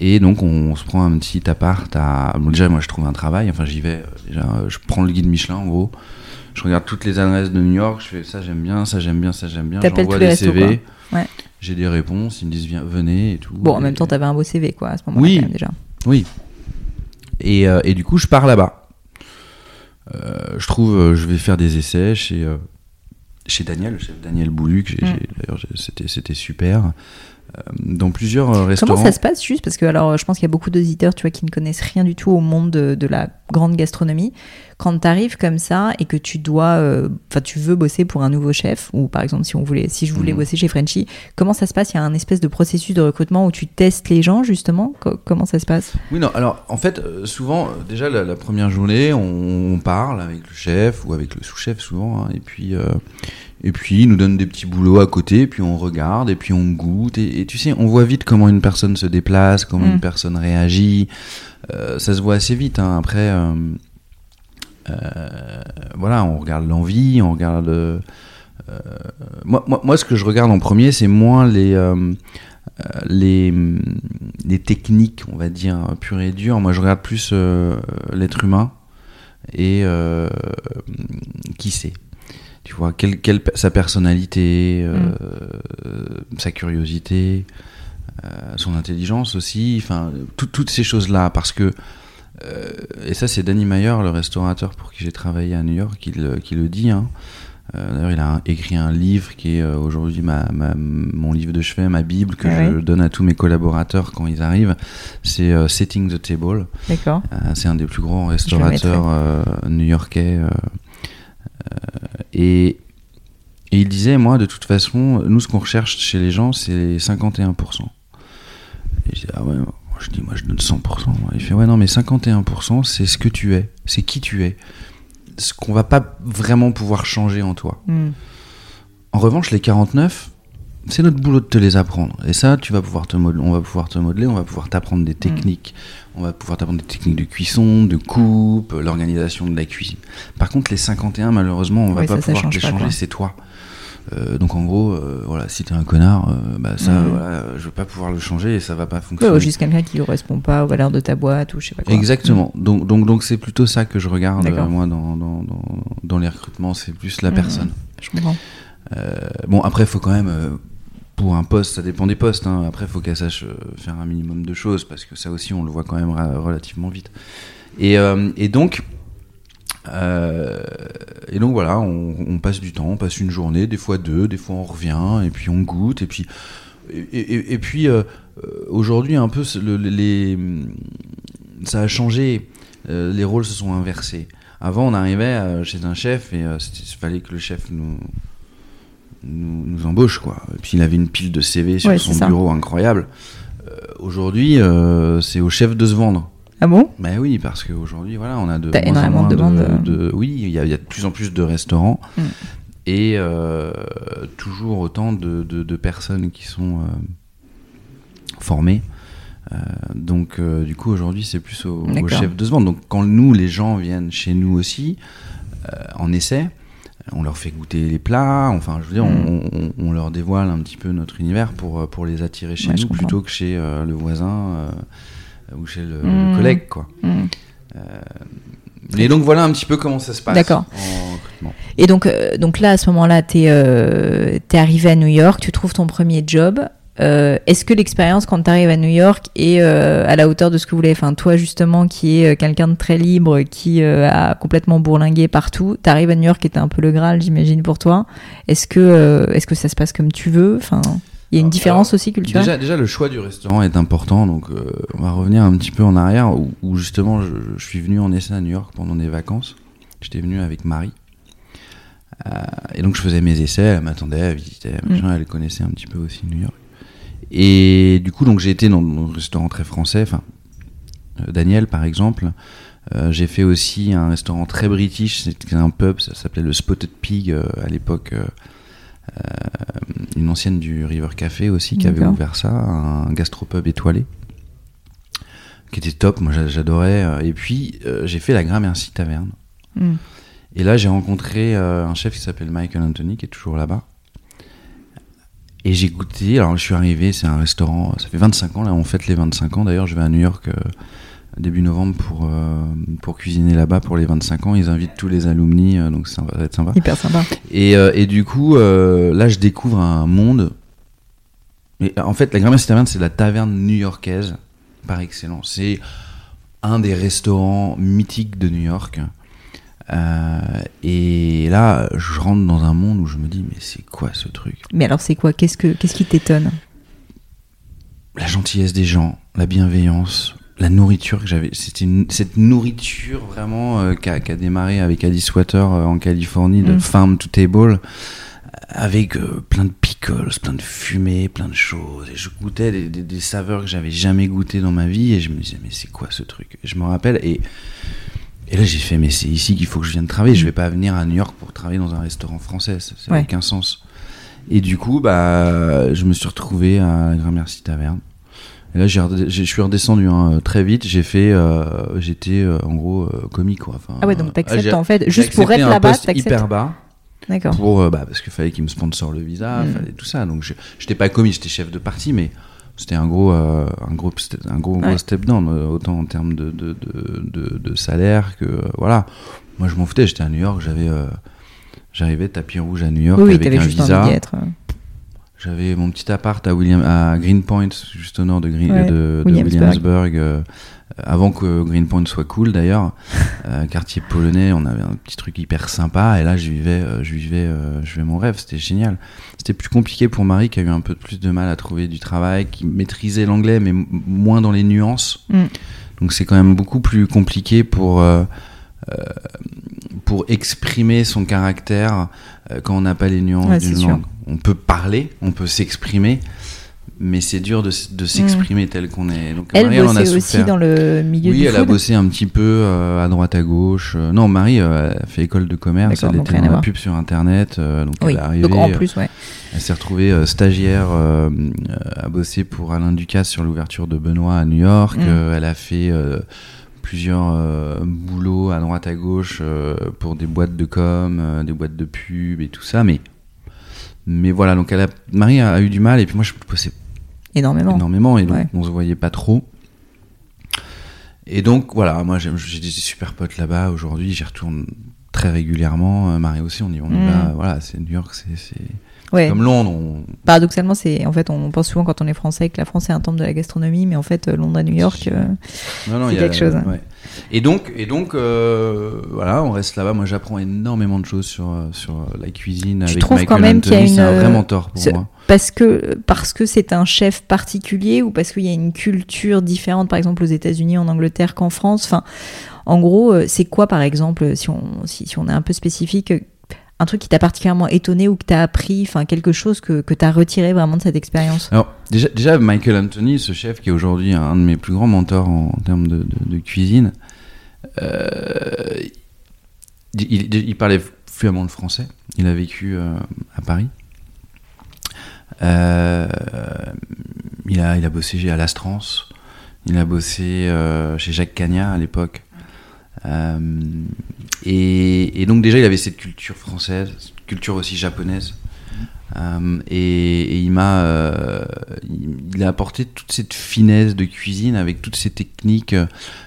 Et donc, on, se prend un petit appart à. Bon, déjà, moi, je trouve un travail. Enfin, j'y vais. Déjà, je prends le guide Michelin, en gros. Je regarde toutes les adresses de New York. Je fais ça, j'aime bien, ça, j'aime bien, ça, j'aime bien. J'envoie des CV. Ouais j'ai des réponses, ils me disent venez et tout. Bon, en même temps, t'avais un beau CV quoi à ce moment-là oui, déjà. Oui. Et, euh, et, du coup, je pars là-bas. Euh, je trouve, euh, je vais faire des essais chez chez Daniel, le chef Daniel Bouluc. Mm. D'ailleurs, c'était super. Euh, dans plusieurs euh, restaurants. Comment ça se passe juste? Parce que alors, je pense qu'il y a beaucoup d'auditeurs tu vois, qui ne connaissent rien du tout au monde de, la grande gastronomie. Quand tu arrives comme ça et que tu dois, euh, enfin, tu veux bosser pour un nouveau chef, ou par exemple, si, on voulait, si je voulais mhm. bosser chez Frenchy, comment ça se passe? Il y a un espèce de processus de recrutement où tu testes les gens, justement? Comment ça se passe? Oui, non, alors en fait, souvent, déjà la, première journée, on, parle avec le chef ou avec le sous-chef, souvent, hein, et puis. Et puis il nous donne des petits boulots à côté, puis on regarde, et puis on goûte. Et, tu sais, on voit vite comment une personne se déplace, comment une mm. personne réagit. Euh, ça se voit assez vite. Hein. Après, euh, euh, voilà, on regarde l'envie, on regarde. moi, moi, moi, ce que je regarde en premier, c'est moins les. Les, les, techniques, on va dire, pures et dures. Moi, je regarde plus l'être humain et qui c'est tu vois, quelle, quelle sa personnalité, euh, mm. sa curiosité, son intelligence aussi, enfin, toutes ces choses-là, parce que, euh, et ça c'est Danny Meyer, le restaurateur pour qui j'ai travaillé à New York, qui le, qui le dit, hein. D'ailleurs, il a écrit un livre qui est aujourd'hui ma, mon livre de chevet, ma Bible, que je donne à tous mes collaborateurs quand ils arrivent. C'est Setting the Table. D'accord. c'est un des plus grands restaurateurs new-yorkais et, il disait, moi, de toute façon, nous, ce qu'on recherche chez les gens, c'est 51%. Et je dis, ah ouais, je dis, moi, je donne 100%. Il fait, ouais, non, mais 51%, c'est ce que tu es, c'est qui tu es. Ce qu'on va pas vraiment pouvoir changer en toi. Hmm. En revanche, les 49, c'est notre boulot de te les apprendre. Et ça, tu vas pouvoir te modeler, on va pouvoir te modeler, on va pouvoir t'apprendre des hmm. techniques. On va pouvoir t'apprendre des techniques de cuisson, de coupe, l'organisation de la cuisine. Par contre, les 51, malheureusement, on va pas pouvoir les changer, c'est toi. Euh, donc en gros, euh, voilà, si t'es un connard, euh, bah ça, voilà, je vais pas pouvoir le changer et ça va pas Ouais, fonctionner. ou juste quelqu'un qui correspond pas aux valeurs de ta boîte ou je sais pas quoi. Exactement. Donc donc donc c'est plutôt ça que je regarde euh, moi dans, dans, dans, dans les recrutements, c'est plus la Mhm. personne. Je comprends. Euh, bon après, il faut quand même pour un poste, ça dépend des postes. Hein. Après, il faut qu'elle sache faire un minimum de choses parce que ça aussi, on le voit quand même relativement vite. Et, et donc. Euh, et donc voilà, on, on passe du temps, on passe une journée, des fois deux, des fois on revient, et puis on goûte, et puis et, et- et puis euh, euh, aujourd'hui un peu le- les ça a changé, euh, les rôles se sont inversés. Avant, on arrivait chez un chef et il fallait que le chef nous, nous, nous embauche quoi. Et puis il avait une pile de CV sur Ouais, son bureau incroyable. Aujourd'hui, c'est au chef de se vendre. Ah bon? Ben oui, parce qu'aujourd'hui, voilà, on a de T'as énormément de demandes, euh. de- oui, il y, a il y a de plus en plus de restaurants Mm. et euh, toujours autant de, de- personnes qui sont euh, formées. Euh, donc, euh, du coup, aujourd'hui, c'est plus au, chef de se vendre. Donc, quand nous, les gens viennent chez nous aussi, euh, en essai, on leur fait goûter les plats. Enfin, je veux dire, Mm. on, on- on leur dévoile un petit peu notre univers pour, euh, pour les attirer chez Ouais, nous plutôt que chez euh, le voisin euh, ou chez le, le collègue, quoi. Hmm. Et donc voilà un petit peu comment ça se passe D'accord. en. Et donc, euh, donc là, à ce moment-là, tu es, arrivé à New York, tu trouves ton premier job. Euh, Est-ce que l'expérience quand tu arrives à New York est euh, à la hauteur de ce que vous voulez? Enfin, toi, justement, qui est euh, quelqu'un de très libre, qui euh, a complètement bourlingué partout, tu arrives à New York qui était un peu le Graal, j'imagine, pour toi. Est-ce que, euh, est-ce que ça se passe comme tu veux? Enfin, il y a une Alors, différence aussi culturelle Déjà, déjà le choix du restaurant est important, donc euh, on va revenir un petit peu en arrière où, où justement je, je suis venu en essai à New York pendant des vacances. J'étais venu avec Marie. Euh, et donc je faisais mes essais, elle m'attendait, elle visitait, machin, elle connaissait un petit peu aussi New York. Et du coup, donc j'ai été dans, un restaurant très français, enfin euh, Daniel par exemple. J'ai fait aussi un restaurant très british, c'était un pub, ça s'appelait le Spotted Pig à l'époque. Euh, une ancienne du River Café aussi qui avait ouvert ça, un gastropub étoilé, qui était top, moi j'a- j'adorais. euh, Et puis euh, j'ai fait la Gramercy Taverne. Hmm. Et là j'ai rencontré euh, un chef qui s'appelle Michael Anthony, qui est toujours là-bas. Et j'ai goûté, alors je suis arrivé, c'est un restaurant, ça fait 25 ans, là on fête les 25 ans, d'ailleurs je vais à New York euh, début novembre pour, euh, pour cuisiner là-bas pour les 25 ans, ils invitent tous les alumni, euh, donc ça va être sympa. Hyper sympa. Et, euh, et du coup, là, je découvre un monde. Mais en fait, la Gramercy Taverne, c'est la taverne new-yorkaise par excellence. C'est un des restaurants mythiques de New York. Et là, je rentre dans un monde où je me dis, mais c'est quoi ce truc? Mais alors, c'est quoi? Qu'est-ce que, qu'est-ce qui t'étonne? La gentillesse des gens, la bienveillance, la nourriture que j'avais. C'était une- cette nourriture vraiment euh, qui a, démarré avec Alice Water euh, en Californie, de Mm. farm to table, avec euh, plein de pickles, plein de fumée, plein de choses. Et je goûtais des, des- des saveurs que j'avais jamais goûtées dans ma vie et je me disais, mais c'est quoi ce truc? Je me rappelle et. Et là, j'ai fait, mais c'est ici qu'il faut que je vienne travailler. Je vais pas venir à New York pour travailler dans un restaurant français. Ça n'a Ouais. aucun sens. Et du coup, bah, je me suis retrouvé à la Gramercy Taverne. Et là, j'ai je suis redescendu hein, très vite. J'ai fait, euh, j'étais euh, en gros euh, comique quoi. Enfin, Ah ouais, donc euh, t'acceptes en fait, juste pour être là-bas, t'acceptes. hyper bas D'accord. pour bah, parce qu'il fallait qu'il me sponsor le visa, Mm. fallait tout ça. Donc je- j'étais pas comique, j'étais chef de parti, mais c'était un gros, un gros, un gros, Ouais. gros step down, autant en termes de, de, de, de- de salaire que voilà. Moi, je m'en foutais. J'étais à New York, j'avais, j'arrivais tapis rouge à New York Oui, avec un juste visa. envie d'y être. J'avais mon petit appart à, William, à Greenpoint, juste au nord de, Green, Ouais, de, de Williamsburg. Williamsburg. euh, avant que Greenpoint soit cool d'ailleurs, euh, quartier polonais, on avait un petit truc hyper sympa. Et là, je vivais, euh, je vivais, euh, je vivais mon rêve. C'était génial. C'était plus compliqué pour marie qui a eu un peu plus de mal à trouver du travail, qui maîtrisait l'anglais mais moins dans les nuances. Mm. Donc c'est quand même beaucoup plus compliqué pour pour exprimer son caractère quand on n'a pas les nuances Ouais, d'une sûr. On peut parler, on peut s'exprimer, mais c'est dur de, de s'exprimer tel qu'on est. Donc Elle Marie, elle en a bossait aussi souffert. dans le milieu Oui, du elle a bossé un petit peu euh, à droite à gauche. Euh, non, Marie euh, a fait école de commerce, elle était dans la pub sur internet, donc Oui, elle est arrivée. donc en plus, ouais. elle s'est retrouvée stagiaire à bosser pour Alain Ducasse sur l'ouverture de Benoît à New York. Mm. Elle a fait plusieurs euh, boulots à droite à gauche euh, pour des boîtes de com, euh, des boîtes de pub et tout ça. Mais Mais voilà, donc elle a, Marie a, eu du mal et puis moi je bossais énormément, énormément et donc Ouais. on se voyait pas trop. Et donc voilà, moi j'ai j'ai des super potes là-bas aujourd'hui, j'y retourne très régulièrement. Euh, Marie aussi, on y, on Mm. va. Voilà, c'est New York, c'est Ouais. comme Londres. On... Paradoxalement, c'est en fait, on pense souvent quand on est français que la France est un temple de la gastronomie, mais en fait, euh, Londres à New York, euh, C'est quelque chose, ouais. Et donc, et donc, euh, voilà, on reste là-bas. Moi, j'apprends énormément de choses sur sur la cuisine Tu avec trouves Michael quand même qu'il y a une, un vrai euh, mentor pour moi. parce que parce que c'est un chef particulier ou parce qu'il y a une culture différente, par exemple aux États-Unis, en Angleterre qu'en France? Enfin, en gros, euh, c'est quoi, par exemple, si on si, est un peu spécifique, un truc qui t'a particulièrement étonné ou que t'as appris, quelque chose que que t'as retiré vraiment de cette expérience? Alors déjà, Michael Anthony, ce chef qui est aujourd'hui un de mes plus grands mentors en, termes de, cuisine, euh, il, parlait fluemment le français. Il a vécu euh, à Paris. Il a bossé chez Alastrance. Il a bossé chez Jacques Cagnat à l'époque. Euh, et, donc déjà il avait cette culture française, culture aussi japonaise. Euh, et, il m'a, euh, il, a apporté toute cette finesse de cuisine avec toutes ces techniques.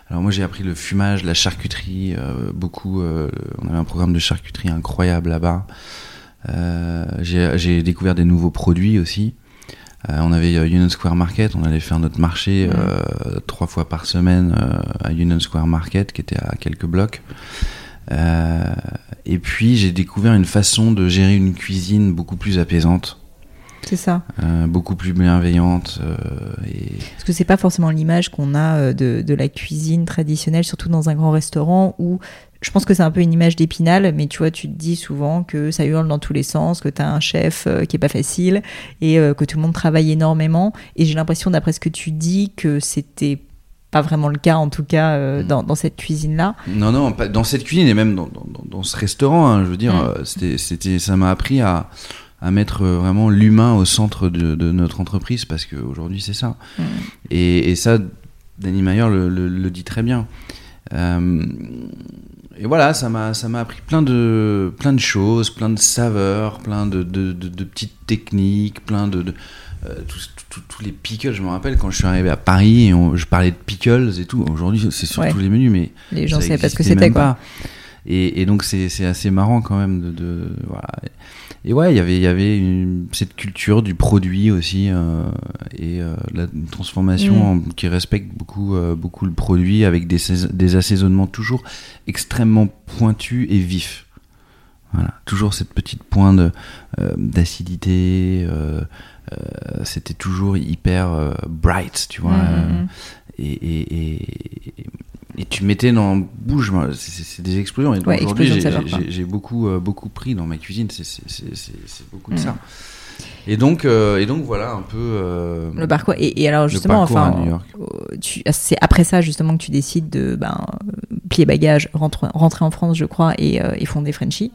Alors moi j'ai appris le fumage, la charcuterie, beaucoup. on avait un programme de charcuterie incroyable là-bas. J'ai découvert des nouveaux produits aussi. Euh, on avait euh, Union Square Market, on allait faire notre marché euh, trois fois par semaine à Union Square Market, qui était à quelques blocs. Et puis j'ai découvert une façon de gérer une cuisine beaucoup plus apaisante, C'est ça. euh, beaucoup plus bienveillante. euh, et Parce que c'est pas forcément l'image qu'on a de, de la cuisine traditionnelle, surtout dans un grand restaurant où je pense que c'est un peu une image d'épinal, mais tu vois, tu te dis souvent que ça hurle dans tous les sens, que tu as un chef euh, qui est pas facile et euh, que tout le monde travaille énormément. Et j'ai l'impression, d'après ce que tu dis, que c'était pas vraiment le cas, en tout cas, euh, Mm. dans, dans cette cuisine-là. Non, non, pas dans cette cuisine et même dans, dans, ce restaurant, hein, je veux dire, Mm. c'était, c'était, ça m'a appris à, à mettre vraiment l'humain au centre de, de notre entreprise parce qu'aujourd'hui c'est ça. Mm. Et, et ça, Danny Mayer le, le- le dit très bien. Euh, et voilà, ça m'a, ça m'a appris plein de, plein de choses, plein de saveurs, plein de, de, de- de petites techniques, plein de, euh, tous, les pickles. Je me rappelle quand je suis arrivé à Paris et on- je parlais de pickles et tout. Aujourd'hui, c'est sur Ouais. tous les menus, mais Les gens savaient pas ce que c'était, quoi. pas. Et, et donc c'est assez marrant quand même de, de- voilà. Et ouais, il y avait il y avait une- cette culture du produit aussi euh, et euh, la transformation Mm. en- qui respecte beaucoup euh, beaucoup le produit avec des sais- des assaisonnements toujours extrêmement pointus et vifs. Voilà, toujours cette petite pointe d'acidité. C'était toujours hyper bright, tu vois. Mm, mm, et, et, et, et tu mettais dans moi, c'est- des explosions. Et Ouais, aujourd'hui, j'ai- beaucoup, euh, beaucoup pris dans ma cuisine, c'est- beaucoup de Mm. ça. Et donc, euh, et donc voilà un peu. euh, Le parcours. Et, et alors justement, enfin, tu- c'est après ça justement que tu décides de ben, plier bagage, rentre- rentrer en France, je crois, et, et fonder Frenchy.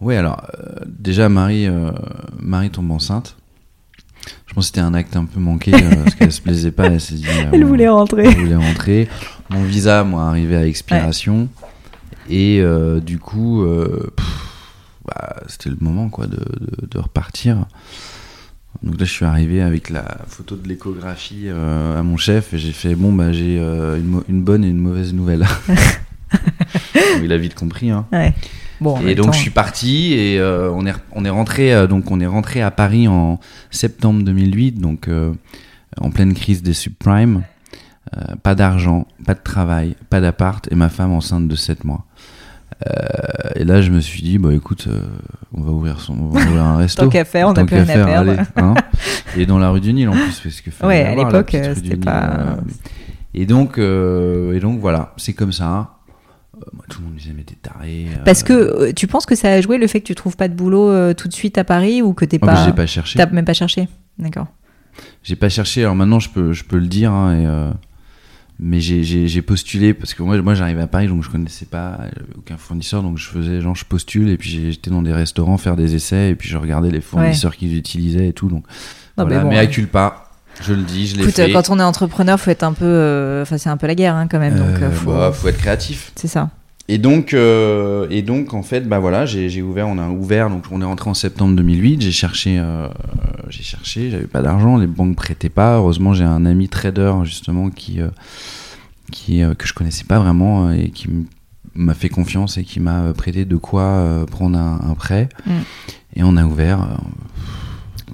Oui, alors déjà Marie, Marie tombe enceinte. Je pense que c'était un acte un peu manqué parce qu'elle se plaisait pas. Elle s'est dit. Elle voulait rentrer. Je voulais rentrer. Mon visa, moi, arrivait à expiration. Et euh, du coup, euh, bah, c'était le moment quoi, de, de- de repartir. Donc là, je suis arrivé avec la photo de l'échographie euh, à mon chef et j'ai fait bon, bah, j'ai euh, une, une bonne et une mauvaise nouvelle. Bon, il a vite compris. Hein. Ouais. Bon, Et donc temps, je suis parti et euh, on est on est rentré euh, donc on est rentré à Paris en septembre 2008 donc euh, en pleine crise des subprimes Euh, pas d'argent pas de travail pas d'appart et ma femme enceinte de 7 mois Euh, et là je me suis dit bah écoute euh, on va ouvrir son on va ouvrir un resto Tant qu'à faire, on n'a plus rien à faire, perdre. allez, hein. et dans la rue du Nil en plus parce que Ouais, à l'époque, c'était pas- et donc et donc voilà c'est comme ça moi, tout le monde me disait mais t'es taré Parce que tu penses que ça a joué le fait que tu trouves pas de boulot tout de suite à Paris ou que t'es oh, pas. j'ai pas cherché T'as même pas cherché. D'accord. J'ai pas cherché, alors maintenant je peux, je peux le dire, hein, et, mais j'ai- postulé parce que moi, moi j'arrivais à Paris donc je connaissais pas j'avais aucun fournisseur donc je faisais genre je postule et puis j'étais dans des restaurants faire des essais et puis je regardais les fournisseurs qu'ils utilisaient et tout donc Non, voilà, mais bon, mais accule pas, je le dis, je l'ai fait. euh, quand on est entrepreneur, faut être un peu. euh, Enfin, c'est un peu la guerre hein, quand même. donc, Euh, euh, faut... bah, faut être créatif. c'est ça. Et donc, euh, et donc, en fait, bah voilà, j'ai ouvert, on a ouvert, donc on est rentré en septembre 2008. J'ai cherché, euh, j'ai cherché, j'avais pas d'argent, les banques prêtaient pas. Heureusement, j'ai un ami trader justement qui, euh, qui que je connaissais pas vraiment et qui m'a fait confiance et qui m'a prêté de quoi prendre un, prêt. Mm. Et on a ouvert.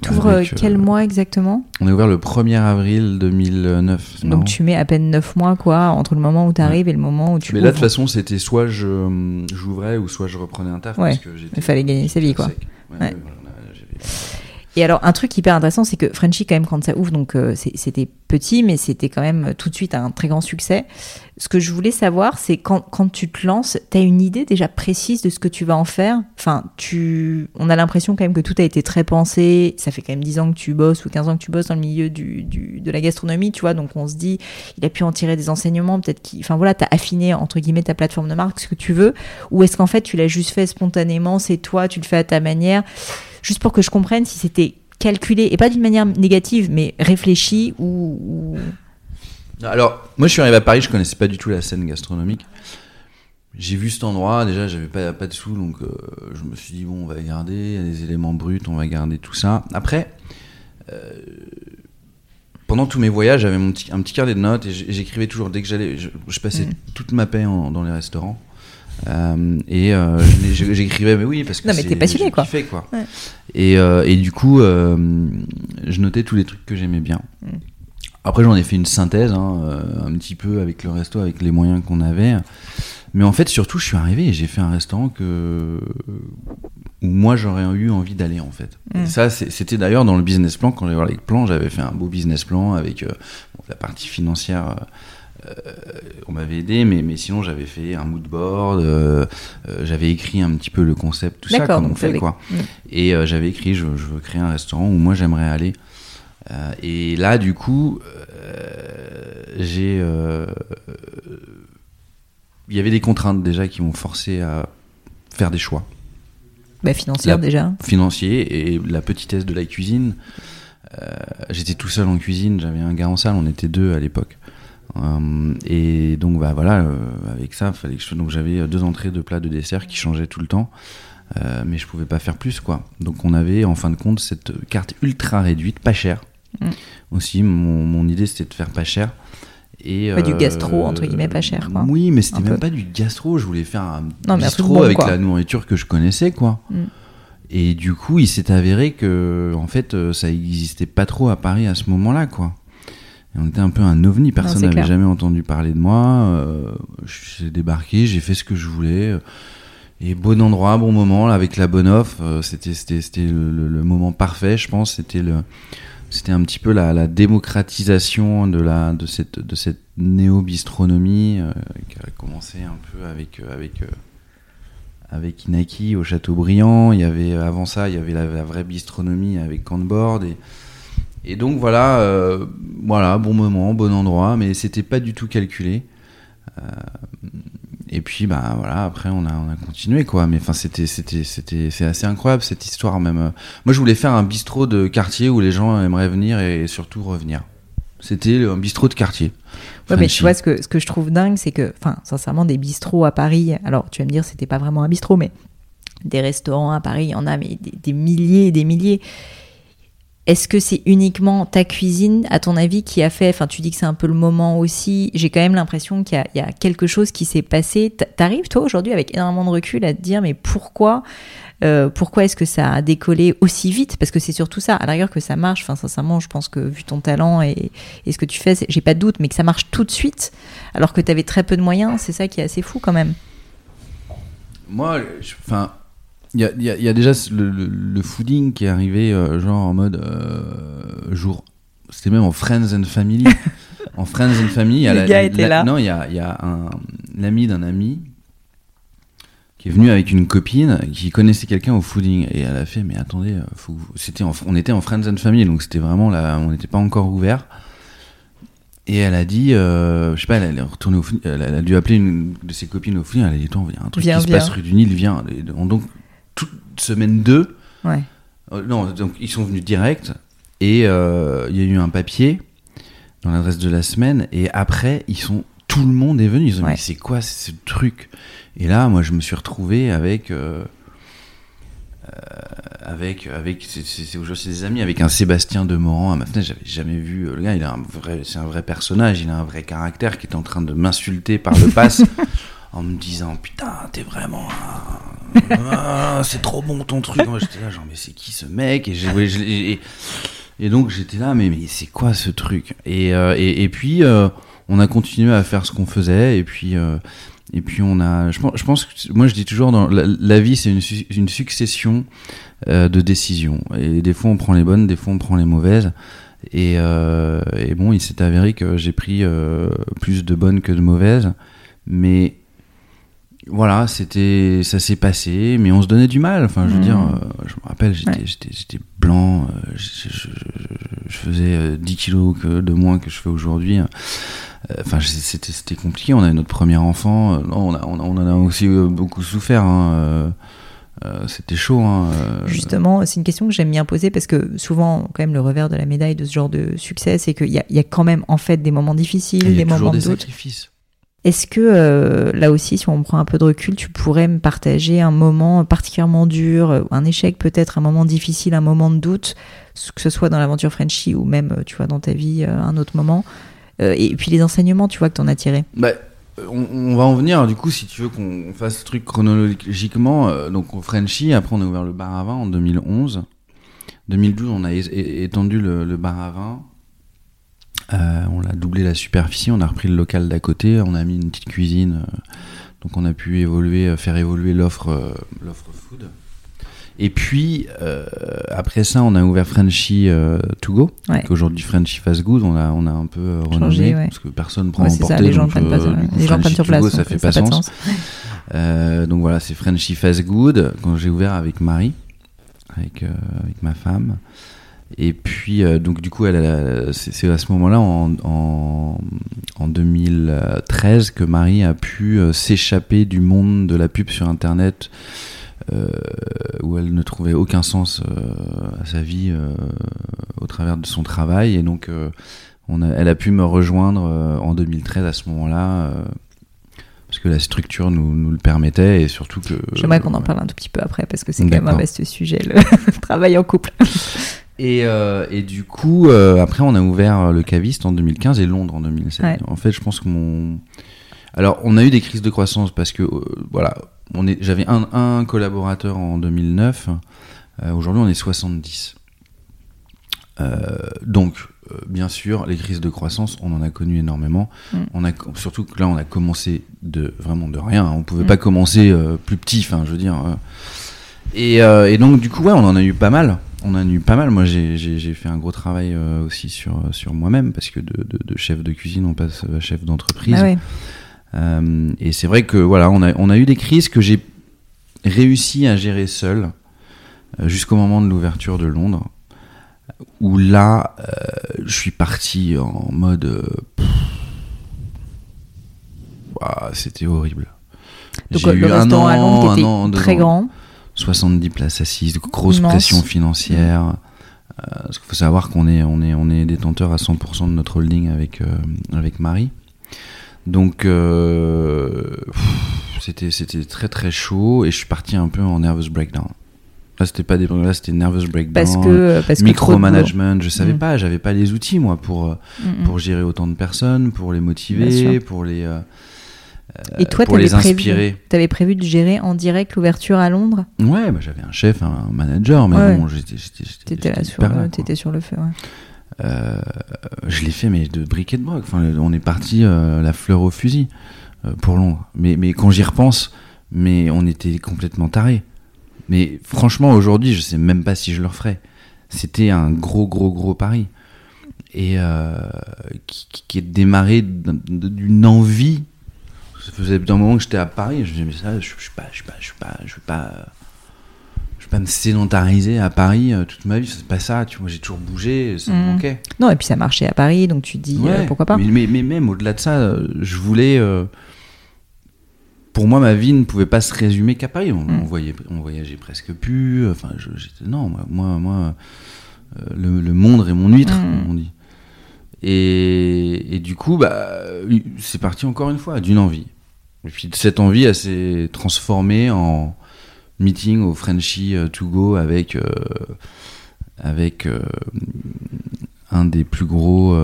Tu ouvres euh, quel euh, mois exactement On est ouvert le 1er avril 2009. Donc tu mets à peine 9 mois quoi entre le moment où tu arrives et le moment où tu Mais là de toute façon c'était soit je j'ouvrais ou soit je reprenais un taf parce que il fallait gagner sa vie quoi. Ouais, et alors, un truc hyper intéressant, c'est que Frenchy, quand même, quand ça ouvre, donc euh, c'était petit, mais c'était quand même tout de suite un très grand succès. Ce que je voulais savoir, c'est quand, tu te lances, tu as une idée déjà précise de ce que tu vas en faire? Enfin, tu... on a l'impression quand même que tout a été très pensé. Ça fait quand même 10 ans que tu bosses ou 15 ans que tu bosses dans le milieu du de la gastronomie, tu vois. Donc, on se dit, il a pu en tirer des enseignements, peut-être qu'il. Enfin, voilà, tu as affiné, entre guillemets, ta plateforme de marque, ce que tu veux. Ou est-ce qu'en fait, tu l'as juste fait spontanément, c'est toi, tu le fais à ta manière? Juste pour que je comprenne si c'était calculé, et pas d'une manière négative, mais réfléchi ou, Alors, moi je suis arrivé à Paris, je connaissais pas du tout la scène gastronomique. J'ai vu cet endroit, déjà j'avais pas, pas de sous, donc euh, je me suis dit, bon, on va garder, il y a des éléments bruts, on va garder tout ça. Après, euh, pendant tous mes voyages, j'avais mon petit, un petit carnet de notes et j'écrivais toujours, dès que j'allais, je, passais mm. toute ma paix dans les restaurants. Euh, et euh, j'écrivais, mais oui, parce que. Non, mais t'es passionné, quoi. Quoi. Et, euh, et, du coup, je notais tous les trucs que j'aimais bien. Mm. Après, j'en ai fait une synthèse, hein, un petit peu avec le resto, avec les moyens qu'on avait. Mais en fait, surtout, je suis arrivé et j'ai fait un restaurant que où moi j'aurais eu envie d'aller en fait. Et mm. ça, c'était d'ailleurs dans le business plan. Quand j'ai voir les plans, j'avais fait un beau business plan avec la partie financière euh, on m'avait aidé, mais, mais sinon j'avais fait un mood board, euh, euh, j'avais écrit un petit peu le concept, tout ça, comme on fait, quoi. Mm. Et j'avais écrit, je, veux créer un restaurant où moi j'aimerais aller. et là, du coup, j'ai. Il y avait des contraintes déjà qui m'ont forcé à faire des choix. Bah, financière déjà. Financier et la petitesse de la cuisine. J'étais tout seul en cuisine, j'avais un gars en salle, on était deux à l'époque. Euh, et donc bah voilà, euh, avec ça, fallait que je... donc j'avais deux entrées de plats de dessert qui changeaient tout le temps. Euh, mais je pouvais pas faire plus quoi. Donc on avait en fin de compte cette carte ultra réduite, pas chère. Mm. Aussi, mon, mon idée c'était de faire pas cher. Et, du gastro entre guillemets pas cher quoi. Oui, mais c'était même pas du gastro. Je voulais faire un non, bistrot avec la nourriture que je connaissais quoi. Mm. Et du coup, il s'est avéré que en fait, ça existait pas trop à Paris à ce moment-là quoi on était un peu un ovni, personne n'avait jamais entendu parler de moi. Euh, j'ai débarqué, j'ai fait ce que je voulais. Et bon endroit, bon moment, avec la bonne offre, euh, c'était c'était le, moment parfait, je pense. C'était le c'était un petit peu la, démocratisation de la de cette de cette néo bistronomie euh, qui a commencé un peu avec avec avec Inaki au. Il y avait avant ça, il y avait la, la vraie bistronomie avec Cantboard et et donc voilà, euh, voilà, bon moment, bon endroit, mais c'était pas du tout calculé. Euh, et puis bah voilà, après on a on a continué quoi. Mais enfin c'était c'était c'était c'est assez incroyable cette histoire même. Moi je voulais faire un bistrot de quartier où les gens aimeraient venir et surtout revenir. C'était un bistrot de quartier. Ouais, mais tu vois ce que ce que je trouve dingue, c'est que enfin sincèrement des bistrots à Paris. Alors tu vas me dire c'était pas vraiment un bistrot, mais des restaurants à Paris, il y en a mais des, des milliers et des milliers. Est-ce que c'est uniquement ta cuisine, à ton avis, qui a fait, enfin tu dis que c'est un peu le moment aussi, j'ai quand même l'impression qu'il y, a quelque chose qui s'est passé. T'arrives toi aujourd'hui avec énormément de recul à te dire mais pourquoi euh, pourquoi est-ce que ça a décollé aussi vite? Parce que c'est surtout ça, à l'arrière que ça marche. Enfin, sincèrement, je pense que vu ton talent et, ce que tu fais, j'ai pas de doute, mais que ça marche tout de suite, alors que tu avais très peu de moyens, c'est ça qui est assez fou quand même. Moi, enfin, il y a, déjà le, le, fooding qui est arrivé euh, genre en mode euh, jour. C'était même en Friends and Family. en Friends and Family, il y a là. Non, il y a, y a un l'ami d'un ami qui est venu avec une copine qui connaissait quelqu'un au fooding et elle a fait mais attendez, euh, faut, c'était on était en Friends and Family donc c'était vraiment là, on n'était pas encore ouvert. Et elle a dit, euh, je sais pas, elle, est retournée au elle, a dû appeler une de ses copines au fooding, elle a dit, attends, il y a un truc qui se passe rue du Nil, viens. donc, semaine 2. Ouais. Euh, non, donc ils sont venus direct et euh, il y a eu un papier dans l'adresse de la semaine et après ils sont tout le monde est venu. Ils ont dit, Ouais. c'est quoi ce truc? Et là, moi, je me suis retrouvé avec. euh, avec avec c'est- aujourd'hui des amis avec un Sébastien Demorand à ma fenêtre j'avais jamais vu le gars il a un vrai c'est un vrai personnage il a un vrai caractère qui est en train de m'insulter par le pass en me disant putain t'es vraiment un- Ah, c'est trop bon ton truc. J'étais là genre mais c'est qui ce mec? Et et, donc j'étais là mais, mais c'est quoi ce truc? Et, euh, et puis euh, on a continué à faire ce qu'on faisait. Et puis euh, et puis on a je pense, que moi je dis toujours dans la, vie c'est une, su- une succession de décisions. Et des fois on prend les bonnes des fois on prend les mauvaises. Et, bon il s'est avéré que j'ai pris plus de bonnes que de mauvaises. Mais voilà c'était ça s'est passé mais on se donnait du mal enfin je veux Mhm. dire euh, je me rappelle j'étais Ouais. j'étais j'étais blanc euh, je, je- je- faisais euh, 10 kilos que, de moins que je fais aujourd'hui Euh, Enfin, c'était c'était compliqué. On avait notre premier enfant. Euh, non, on, a, on, a- on en a aussi euh, beaucoup souffert. hein. Euh, euh, c'était chaud. hein. Euh, Justement, c'est une question que j'aime bien poser parce que souvent, quand même, le revers de la médaille de ce genre de succès, c'est qu'il y, y a quand même en fait des moments difficiles, il y des moments de des doute. sacrifices. Est-ce que euh, là aussi, si on prend un peu de recul, tu pourrais me partager un moment particulièrement dur, euh, un échec peut-être, un moment difficile, un moment de doute, que ce soit dans l'aventure Frenchy ou même, euh, tu vois, dans ta vie, un autre moment Et puis les enseignements, tu vois, que tu en as tirés? Bah, on, on va en venir, du coup, si tu veux qu'on fasse ce truc chronologiquement. donc, au Frenchy, après, on a ouvert le bar à vin en 2011. 2012, on a étendu le, le bar à vin. Euh, on a doublé la superficie, on a repris le local d'à côté, on a mis une petite cuisine. euh, donc, on a pu évoluer, euh, faire évoluer l'offre euh, l'offre food. Et puis, après ça, on a ouvert Frenchy To Go. Ouais. Donc Aujourd'hui, Frenchy Fast Good, on a, on a un peu Changé, renommé, ouais. parce que personne prend Ouais, en c'est ça, portée. les gens prennent pas, les gens prennent sur place. Go, ça fait ça pas de sens. Euh, donc voilà, c'est Frenchy Fast Good, quand j'ai ouvert avec Marie, avec, avec ma femme. Et puis, euh, donc du coup, c'est à ce moment-là, en, en, en 2013, que Marie a pu euh, s'échapper du monde de la pub sur Internet, euh, où elle ne trouvait aucun sens à sa vie au travers de son travail. Et donc, on a, elle a pu me rejoindre en 2013 à ce moment-là. parce que la structure nous, nous le permettait et surtout que. J'aimerais qu'on en parle un tout petit peu après parce que c'est quand même un vaste sujet, le travail en couple. Et, euh, et du coup, euh, après, on a ouvert le caviste en 2015 et Londres en 2017. Ouais. En fait, je pense que mon. Alors, on a eu des crises de croissance parce que, euh, voilà, on est, j'avais un, un collaborateur en 2009. Euh, Aujourd'hui, on est 70. Euh, donc, euh, bien sûr, les crises de croissance, on en a connu énormément. Mm. On a, surtout que là, on a commencé de vraiment de rien. On pouvait Mm. pas commencer euh, plus petit, enfin, je veux dire. euh. Et, euh, et donc, du coup, ouais, on en a eu pas mal. On en a eu pas mal. Moi, j'ai fait un gros travail euh, aussi sur, sur moi-même parce que de, de, de chef de cuisine, on passe à chef d'entreprise. Ah ouais. Euh, et c'est vrai que voilà, on a, on a eu des crises que j'ai réussi à gérer seul euh, jusqu'au moment de l'ouverture de Londres, où là, euh, je suis parti en mode. C'était horrible. Donc le eu un restaurant à an, Londres qui an, était très ans. grand. 70 places assises, grosse Immense. pression financière. Euh, parce qu'il faut savoir qu'on est, on est, on est détenteur à 100% de notre holding avec, euh, avec Marie. Donc, euh, c'était, c'était très très chaud et je suis parti un peu en nervous breakdown. Là, c'était pas des, là, c'était nervous breakdown. Parce que, parce que micromanagement, je savais Mm. pas, j'avais pas les outils moi pour Mm, mm. pour gérer autant de personnes, pour les motiver, pour les euh, Et toi, pour les prévu, inspirer. t'avais prévu de gérer en direct l'ouverture à Londres Ouais, bah, j'avais un chef, un manager, mais Ouais. bon, j'étais, T'étais sur, euh, le feu. ouais. Euh, je l'ai fait, mais de briquet de broc. Enfin, on est parti euh, la fleur au fusil euh, pour Londres. Mais, mais quand j'y repense, mais on était complètement tarés. Mais franchement, aujourd'hui, je sais même pas si je le referais. C'était un gros, gros, gros pari. Et euh, qui, est démarré d'un- d'une envie. Ça faisait d'un moment que j'étais à Paris. Je me disais, mais ça, je, je suis pas, je suis pas, je suis pas, je suis pas. je vais pas me sédentariser à Paris euh, toute ma vie, c'est pas ça, tu vois, j'ai toujours bougé, ça me Mhm. manquait. Non, et puis ça marchait à Paris, donc tu dis euh, pourquoi pas. Mais, mais, mais même au-delà de ça, euh, je voulais. euh, pour moi, ma vie ne pouvait pas se résumer qu'à Paris. On, Mm. on voyait, on voyageait presque plus. Enfin, je- non, moi, moi, moi, euh, le, le monde est mon huître, Mm. on dit. Et, et du coup, bah, c'est parti encore une fois d'une envie. Et puis cette envie, elle s'est transformée en meeting au Frenchy euh, to go avec euh, avec euh, un des plus gros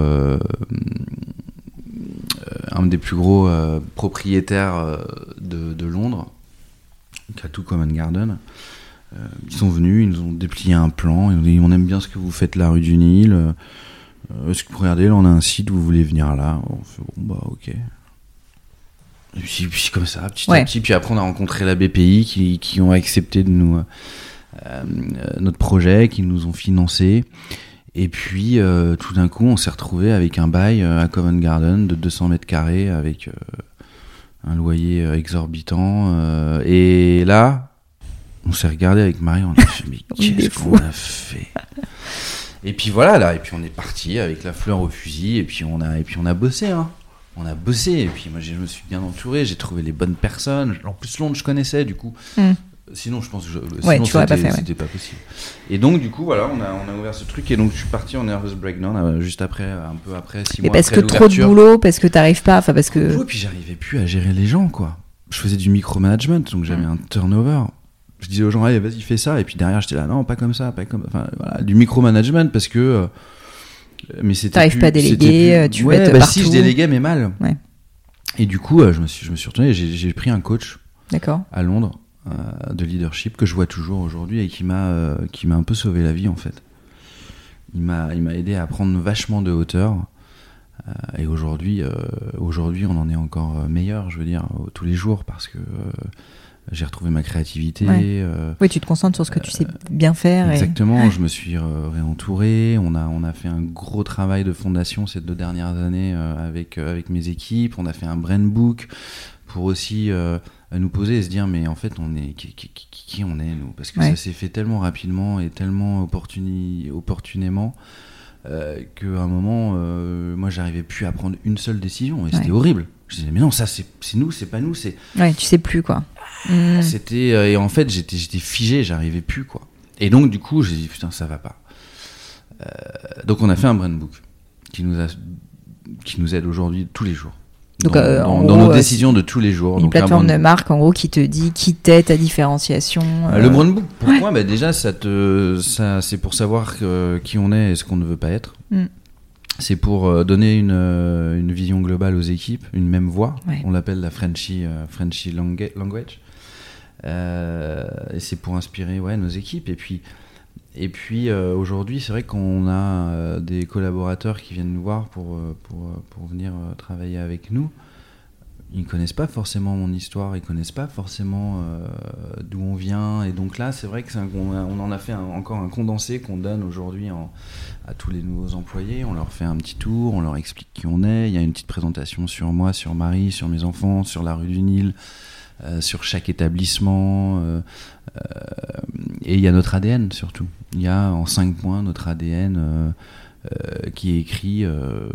un des plus gros propriétaires de, de Londres, Catou Common Garden. Ils sont venus, ils nous ont déplié un plan, ils ont dit on aime bien ce que vous faites la rue du Nil. Est-ce que vous regardez, là on a un site, vous voulez venir là On fait bon bah ok. Puis, puis comme ça, petit Ouais. à petit, puis après on a rencontré la BPI qui, qui ont accepté de nous euh, euh, notre projet, qui nous ont financé. Et puis euh, tout d'un coup on s'est retrouvé avec un bail à Covent Garden de 200 mètres carrés avec euh, un loyer exorbitant. et là, on s'est regardé avec Marie, on a fait mais qu'est-ce qu'on a fait? Et puis voilà là, et puis on est parti avec la fleur au fusil, et puis on a, et puis on a bossé, hein. On a bossé, et puis moi je me suis bien entouré, j'ai trouvé les bonnes personnes. En plus Londres je connaissais du coup. Mm. Sinon je pense que je, Ouais, sinon, c'était- ouais. pas possible. Et donc du coup voilà, on a, on a ouvert ce truc, et donc je suis parti en nervous breakdown euh, juste après, un peu après, six Mais mois parce après que trop de boulot, parce que t'arrives pas, enfin parce que. Ouais, puis j'arrivais plus à gérer les gens, quoi. Je faisais du micromanagement, donc j'avais Mm. un turnover. Je disais aux gens, allez, vas-y, fais ça. Et puis derrière, j'étais là, non, pas comme ça, pas comme. Enfin, voilà, du micromanagement parce que. euh, mais c'était. T'arrives plus- pas à déléguer, c'était euh, plus- tu veux ouais, être bah si, je partout. déléguais, mais mal. Ouais. Et du coup, euh, je me suis, je me suis retourné, j'ai j'ai pris un coach D'accord. à Londres euh, de leadership que je vois toujours aujourd'hui et qui m'a euh, qui m'a un peu sauvé la vie en fait. Il m'a il m'a aidé à prendre vachement de hauteur Euh, et aujourd'hui aujourd'hui on en est encore meilleur je veux dire tous les jours parce que j'ai retrouvé ma créativité Ouais. euh, Oui, tu te concentres sur ce que tu sais bien faire. et- Exactement, je me suis réentouré. On a, on a fait un gros travail de fondation ces deux dernières années euh, avec, euh, avec mes équipes. On a fait un brain book pour aussi nous poser et se dire mais en fait on est qui, qui, qui- qui on est nous? Parce que Ouais. ça s'est fait tellement rapidement et tellement opportuni, opportunément euh, qu'à un moment euh, moi j'arrivais plus à prendre une seule décision et c'était horrible. Je disais mais non ça c'est nous c'est pas nous c'est Ouais, tu sais plus quoi. Mm. c'était euh, et en fait j'étais figé, j'arrivais plus quoi. Et donc du coup j'ai dit putain ça va pas. Euh, donc on a fait un brain book qui nous a qui nous aide aujourd'hui tous les jours. Donc, dans, euh, dans- gros, nos euh, décisions de tous les jours. Une Donc, plateforme de marque en gros qui te dit qui t'est ta différenciation. Euh, Le brain book, pourquoi bah Déjà, ça te, ça, c'est pour savoir qui on est et ce qu'on ne veut pas être. Mm. C'est pour euh, donner une, euh, une vision globale aux équipes, une même voix. Ouais. On l'appelle la Frenchy, euh, Frenchy langue- language. Euh, et c'est pour inspirer ouais, nos équipes. Et puis, et puis euh, aujourd'hui, c'est vrai qu'on a des collaborateurs qui viennent nous voir pour, pour, pour venir travailler avec nous. Ils connaissent pas forcément mon histoire, ils connaissent pas forcément euh, d'où on vient. Et donc là, c'est vrai que un- on, en a fait encore un condensé qu'on donne aujourd'hui à tous les nouveaux employés. On leur fait un petit tour, on leur explique qui on est. Il y a une petite présentation sur moi, sur Marie, sur mes enfants, sur la rue du Nil, euh, sur chaque établissement. euh, et il y a notre ADN surtout. Il y a en cinq points notre ADN euh, qui est écrit euh,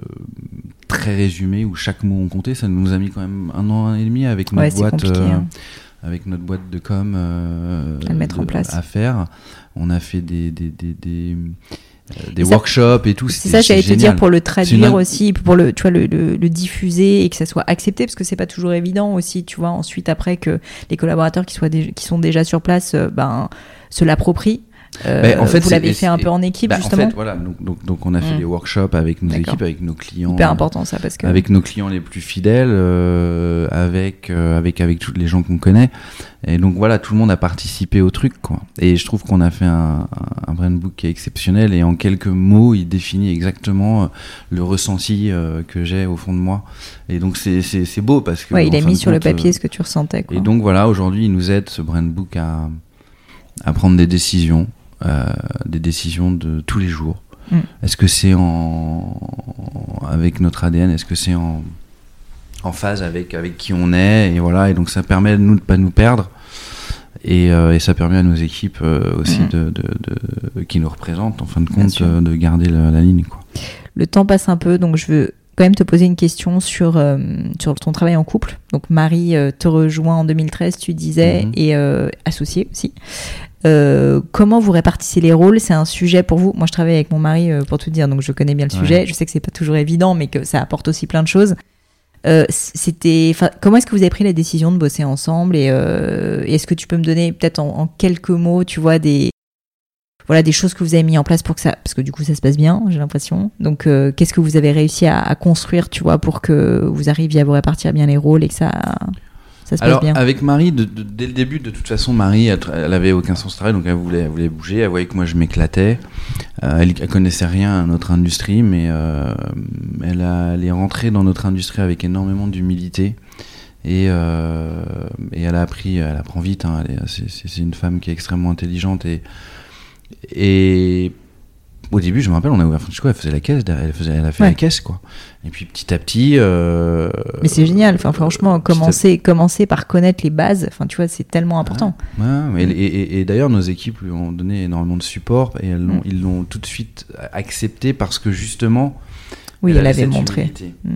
très résumé où chaque mot on comptait. Ça nous a mis quand même un an et demi avec notre Ouais, boîte. euh, hein. avec notre boîte de com À mettre en place. à faire. On a fait des, des, des, des, euh, des ça- workshops et tout. C'est ça, j'allais te dire pour le traduire une- aussi, pour le, tu vois, le, le- le diffuser et que ça soit accepté, parce que c'est pas toujours évident aussi, tu vois. Ensuite, après que les collaborateurs qui soient dé- qui sont déjà sur place, euh, ben, se l'approprient. Euh, en fait, vous l'avez fait un peu en équipe Bah, en justement. fait, voilà. Donc, donc, donc on a fait Mm. des workshops avec nos équipes, avec nos clients. Hyper euh, important ça parce que. avec nos clients les plus fidèles, euh, avec euh, avec avec tous les gens qu'on connaît. Et donc voilà, tout le monde a participé au truc, quoi. Et je trouve qu'on a fait un, un brand book qui est exceptionnel et en quelques mots, il définit exactement le ressenti euh, que j'ai au fond de moi. Et donc c'est c'est beau parce que ouais, il en a mis sur le compte, papier ce que tu ressentais. Quoi. et donc voilà, aujourd'hui, il nous aide ce brand book à à prendre des décisions, des décisions de tous les jours. Mm. Est-ce que c'est en avec notre ADN Est-ce que c'est en en phase avec avec qui on est Et voilà, et donc ça permet de nous de pas nous perdre. Et, euh, et ça permet à nos équipes euh, aussi Mm. de, de, de- qui nous représentent en fin de compte euh, de garder la, la ligne quoi. Le temps passe un peu, donc je veux quand même te poser une question sur, euh, sur ton travail en couple. Donc Marie euh, te rejoint en 2013, tu disais, Mhm. et euh, associé aussi. Euh, comment vous répartissez les rôles? C'est un sujet pour vous Moi, je travaille avec mon mari, euh, pour tout dire, donc je connais bien le Ouais. sujet. Je sais que c'est pas toujours évident, mais que ça apporte aussi plein de choses. Euh, c'était, comment est-ce que vous avez pris la décision de bosser ensemble? Et euh, est-ce que tu peux me donner peut-être en, en quelques mots, tu vois, des voilà des choses que vous avez mis en place pour que ça, parce que du coup ça se passe bien, j'ai l'impression. Donc euh, qu'est-ce que vous avez réussi à, à construire, tu vois, pour que vous arriviez à vous répartir bien les rôles et que ça ça se Alors passe bien. avec Marie, de- de- dès le début, de toute façon, Marie, elle, elle avait aucun sens de travail, donc elle voulait, elle voulait bouger. Elle voyait que moi je m'éclatais. Euh, elle, elle connaissait rien à notre industrie, mais euh, elle, a- elle est rentrée dans notre industrie avec énormément d'humilité. Et, euh, et elle a appris, elle apprend vite. hein, c'est une femme qui est extrêmement intelligente et et au début, je me rappelle, on a ouvert Frenchco, elle faisait la caisse, elle, faisait, elle a fait Ouais. la caisse, quoi. Et puis petit à petit. euh, Mais c'est génial. Enfin, franchement, à commencer, commencer par connaître les bases. Enfin, tu vois, c'est tellement important. Ouais, et, et- et d'ailleurs, nos équipes lui ont donné énormément de support et elles Mm. ils l'ont tout de suite accepté parce que justement, Oui, elle, avait cette montré. Mm.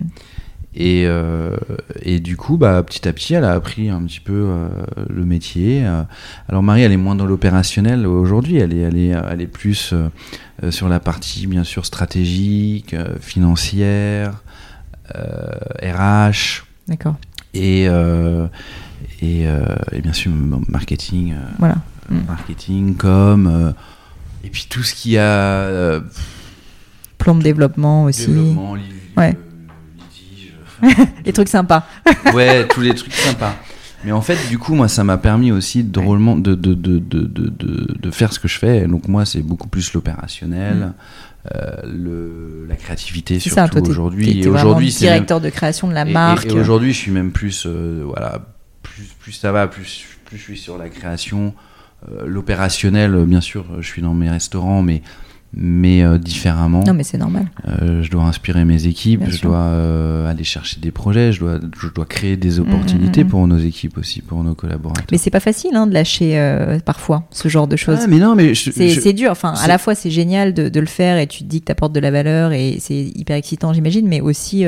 Et, euh, et du coup, bah, petit à petit, elle a appris un petit peu euh, le métier. euh. Alors Marie, elle est moins dans l'opérationnel aujourd'hui. Elle est, elle est, elle est plus euh, sur la partie, bien sûr, stratégique, financière, RH D'accord. et, et, et bien sûr marketing. Voilà. Mm. marketing, com, et puis tout ce qui a Plan de développement aussi. développement, Ouais. Euh, Les trucs sympas. ouais, tous les trucs sympas. Mais en fait, du coup, moi, ça m'a permis aussi drôlement de, de, de, de, faire ce que je fais. Donc moi, c'est beaucoup plus l'opérationnel, euh, le, la créativité Mm. Surtout aujourd'hui. Et aujourd'hui, c'est directeur de création de la marque. Et, aujourd'hui, je suis même plus, euh, voilà, plus, plus ça va, plus, plus je suis sur la création, euh, l'opérationnel. euh, Bien sûr, je suis dans mes restaurants, mais mais euh, différemment. Non, mais c'est normal. Euh, je dois inspirer mes équipes, Bien je sûr. dois euh, aller chercher des projets, je dois, je dois créer des opportunités mm, mm. pour nos équipes aussi, pour nos collaborateurs. Mais c'est pas facile hein, de lâcher parfois ce genre de choses. Ah, mais non, mais C'est je- dur. Enfin, à la fois, c'est génial de, de le faire et tu te dis que tu apportes de la valeur et c'est hyper excitant, j'imagine, mais aussi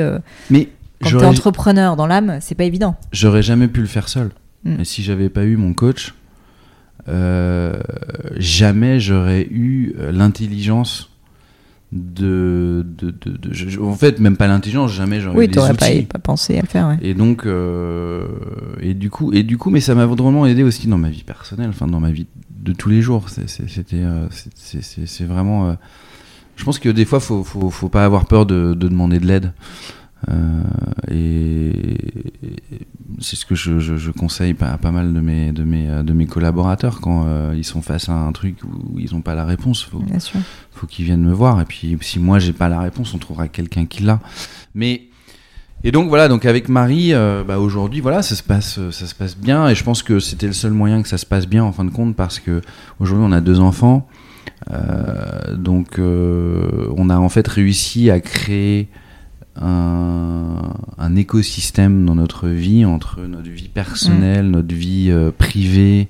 mais quand tu es j'aurais- entrepreneur dans l'âme, c'est pas évident. j'aurais jamais pu le faire seul. Mm. Et si j'avais pas eu mon coach, jamais j'aurais eu euh, l'intelligence de, de, de, de- je- en fait même pas l'intelligence jamais j'aurais Oui, eu les t'aurais pas, outils pas pensé à le faire. Ouais. et donc euh, et du coup et du coup mais ça m'a vraiment aidé aussi dans ma vie personnelle enfin dans ma vie de tous les jours c'était euh, c'est- vraiment euh, je pense que des fois faut faut, faut pas avoir peur de, de demander de l'aide Euh, et c'est ce que je, je, je conseille à pas mal de mes de mes de mes collaborateurs quand euh, ils sont face à un truc où ils n'ont pas la réponse. Faut Bien sûr. faut qu'ils viennent me voir. Et puis si moi j'ai pas la réponse on trouvera quelqu'un qui l'a. Mais et donc voilà. Donc avec Marie euh, bah, aujourd'hui voilà ça se passe ça se passe bien. Et je pense que c'était le seul moyen que ça se passe bien en fin de compte parce que aujourd'hui on a deux enfants. Donc on a en fait réussi à créer un, un écosystème dans notre vie entre notre vie personnelle notre vie euh, privée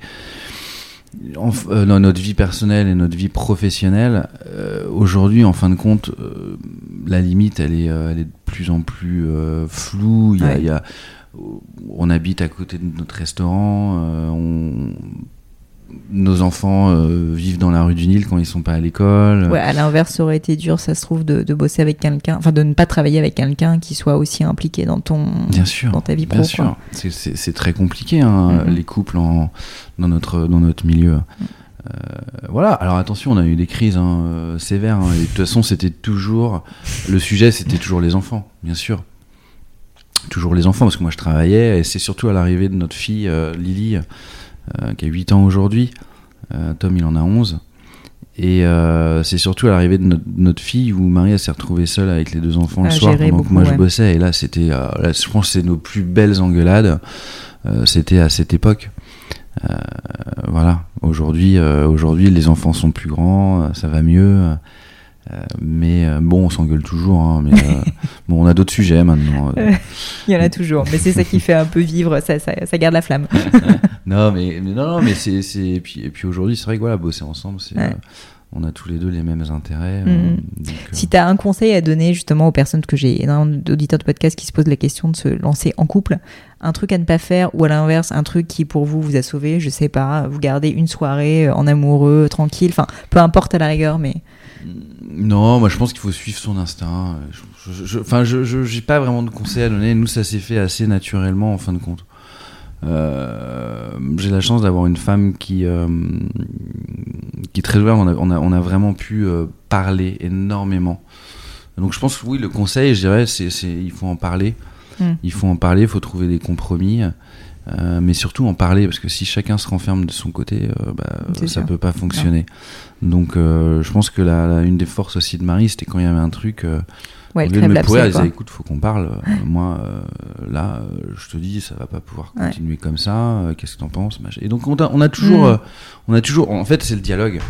en- euh, dans notre vie personnelle et notre vie professionnelle, euh, aujourd'hui, en fin de compte, la limite, elle est, elle est de plus en plus floue. Il y a, Ouais. il y a- on habite à côté de notre restaurant. on- nos enfants euh, vivent dans la rue du Nil quand ils sont pas à l'école. Ouais, à l'inverse, ça aurait été dur, ça se trouve, de, de bosser avec quelqu'un, enfin de ne pas travailler avec quelqu'un qui soit aussi impliqué dans ton, Bien sûr. dans ta vie pro. Bien quoi. sûr, c'est- très compliqué hein, Mhm. les couples en, dans notre dans notre milieu. Euh, voilà. Alors attention, on a eu des crises hein, euh, sévères. hein, et de toute façon, c'était toujours le sujet, c'était toujours les enfants, bien sûr. Toujours les enfants, parce que moi je travaillais, et c'est surtout à l'arrivée de notre fille euh, Lily, qui a 8 ans aujourd'hui. Euh, Tom, il en a 11. Et euh, c'est surtout à l'arrivée de notre, notre fille où Marie elle s'est retrouvée seule avec les deux enfants le soir pendant que moi ouais. je bossais. Et là, c'était, euh, je pense, c'est nos plus belles engueulades. Euh, c'était à cette époque. Euh, voilà. Aujourd'hui, euh, aujourd'hui, les enfants sont plus grands, euh, ça va mieux. Euh, mais euh, bon, on s'engueule toujours. hein, mais euh, bon, on a d'autres sujets maintenant. Il y en a toujours, mais c'est ça qui fait un peu vivre, ça, ça, ça garde la flamme. non, mais, mais non, non, mais c'est, et puis et puis aujourd'hui, c'est vrai que voilà, bosser ensemble, c'est Ouais. on a tous les deux les mêmes intérêts. Donc, euh, Si tu as un conseil à donner justement aux personnes, que j'ai énormément d'auditeurs de podcast qui se posent la question de se lancer en couple, un truc à ne pas faire ou à l'inverse, un truc qui pour vous vous a sauvé, je sais pas, vous gardez une soirée en amoureux, tranquille, enfin peu importe à la rigueur, mais Non, moi je pense qu'il faut suivre son instinct. Enfin, je, je, j'ai pas vraiment de conseils à donner. Nous, ça s'est fait assez naturellement en fin de compte. Euh, j'ai la chance d'avoir une femme qui, euh, qui est très ouverte. On a, on a, on a vraiment pu euh, parler énormément. Donc je pense que oui, le conseil, je dirais, c'est, c'est il faut en parler. Mm. Il faut en parler, il faut trouver des compromis. Euh, mais surtout en parler parce que si chacun se renferme de son côté, euh, bah, ça sûr. peut pas fonctionner. Donc euh, je pense que la, la- une des forces aussi de Marie, c'était quand il y avait un truc, ouais, au lieu de me pourrir, elle disait écoute, faut qu'on parle. Moi, là, je te dis, ça va pas pouvoir Ouais. continuer comme ça. Qu'est-ce que t'en penses. Et donc on a, on a toujours, Mm. on a toujours, en fait, c'est le dialogue.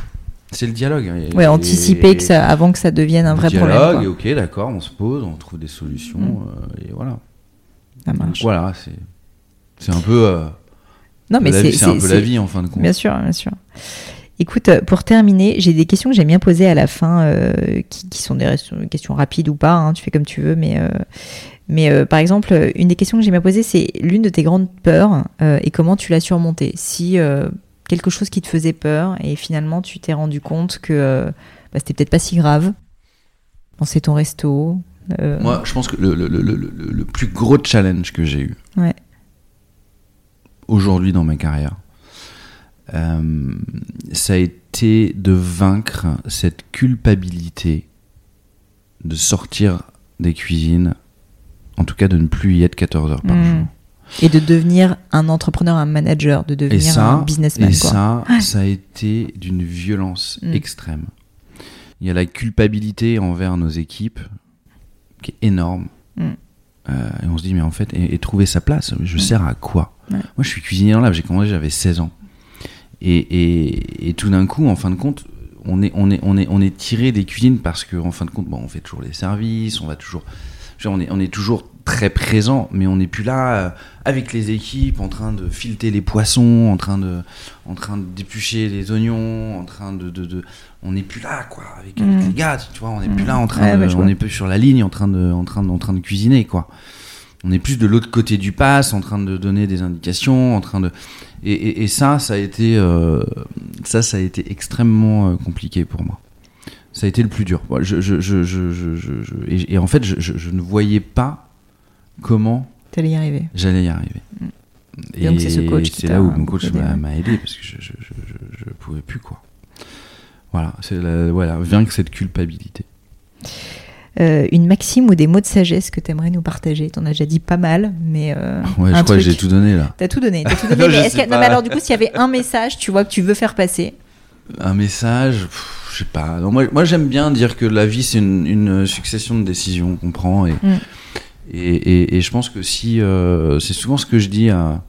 C'est le dialogue. Et- Ouais, et- anticiper que ça, avant que ça devienne un vrai dialogue, problème. Quoi. ok, d'accord, on se pose, on trouve des solutions, Mm. et voilà. Ça marche. voilà, c'est, c'est un peu, euh, Non, mais la c'est un peu la vie en fin de compte. Bien sûr, bien sûr. Écoute, euh, pour terminer, j'ai des questions que j'aime bien poser à la fin, euh, qui, qui sont des questions rapides ou pas, hein, tu fais comme tu veux, mais, euh, mais euh, par exemple, une des questions que j'aime bien poser, c'est l'une de tes grandes peurs et comment tu l'as surmontée. Si quelque chose qui te faisait peur et finalement tu t'es rendu compte que bah, c'était peut-être pas si grave, penser ton resto. Moi, je pense que le, le, le- le plus gros challenge que j'ai eu Ouais. Aujourd'hui dans ma carrière, euh, ça a été de vaincre cette culpabilité de sortir des cuisines, en tout cas de ne plus y être 14 heures par Mm. jour. Et de devenir un entrepreneur, un manager, de devenir ça, un businessman. et quoi. ça, ça a été d'une violence Mm. extrême. Il y a la culpabilité envers nos équipes qui est énorme. Mm. Euh, et on se dit, mais en fait, et, et trouver sa place, je sers à quoi Ouais. Moi, je suis cuisinier dans l'âme, j'ai commencé, j'avais 16 ans. Et, et, et tout d'un coup, en fin de compte, on est, on est, on est, on est tiré des cuisines parce que, en fin de compte, bon, on fait toujours les services, on va toujours. Dire, on, est, on est toujours très présent, mais on n'est plus là euh, avec les équipes, en train de fileter les poissons, en train de, en train d'éplucher les oignons, en train de, de, de- on n'est plus là, quoi, avec, avec Mm. les gars, tu vois, on n'est Mm. plus là en train Ouais, de, on n'est plus sur la ligne, en train de, en train de, en train de cuisiner, quoi. On est plus de l'autre côté du pass, en train de donner des indications, en train de, et, et, et ça, ça a été, euh, ça, ça a été extrêmement euh, compliqué pour moi. Ça a été le plus dur. Je, je, je, je, je, je- je- et, et en fait, je, je, je ne voyais pas comment T'allais y arriver. j'allais y arriver. Et donc, c'est ce coach c'est là où mon coach m'a aidé parce que je, je, je, je, je pouvais plus quoi. Voilà, c'est voilà, vaincre cette culpabilité. Euh, une maxime ou des mots de sagesse que t'aimerais nous partager T'en as déjà dit pas mal, mais euh, Ouais, je un crois que j'ai tout donné là. T'as tout donné. T'as tout donné. Je mais que... non, mais alors du coup, s'il y avait un message, tu vois, que tu veux faire passer, Un message, je sais pas. Non, moi, moi j'aime bien dire que la vie c'est une, une succession de décisions qu'on prend et, Mm. et, et, et je pense que si euh, c'est souvent ce que je dis à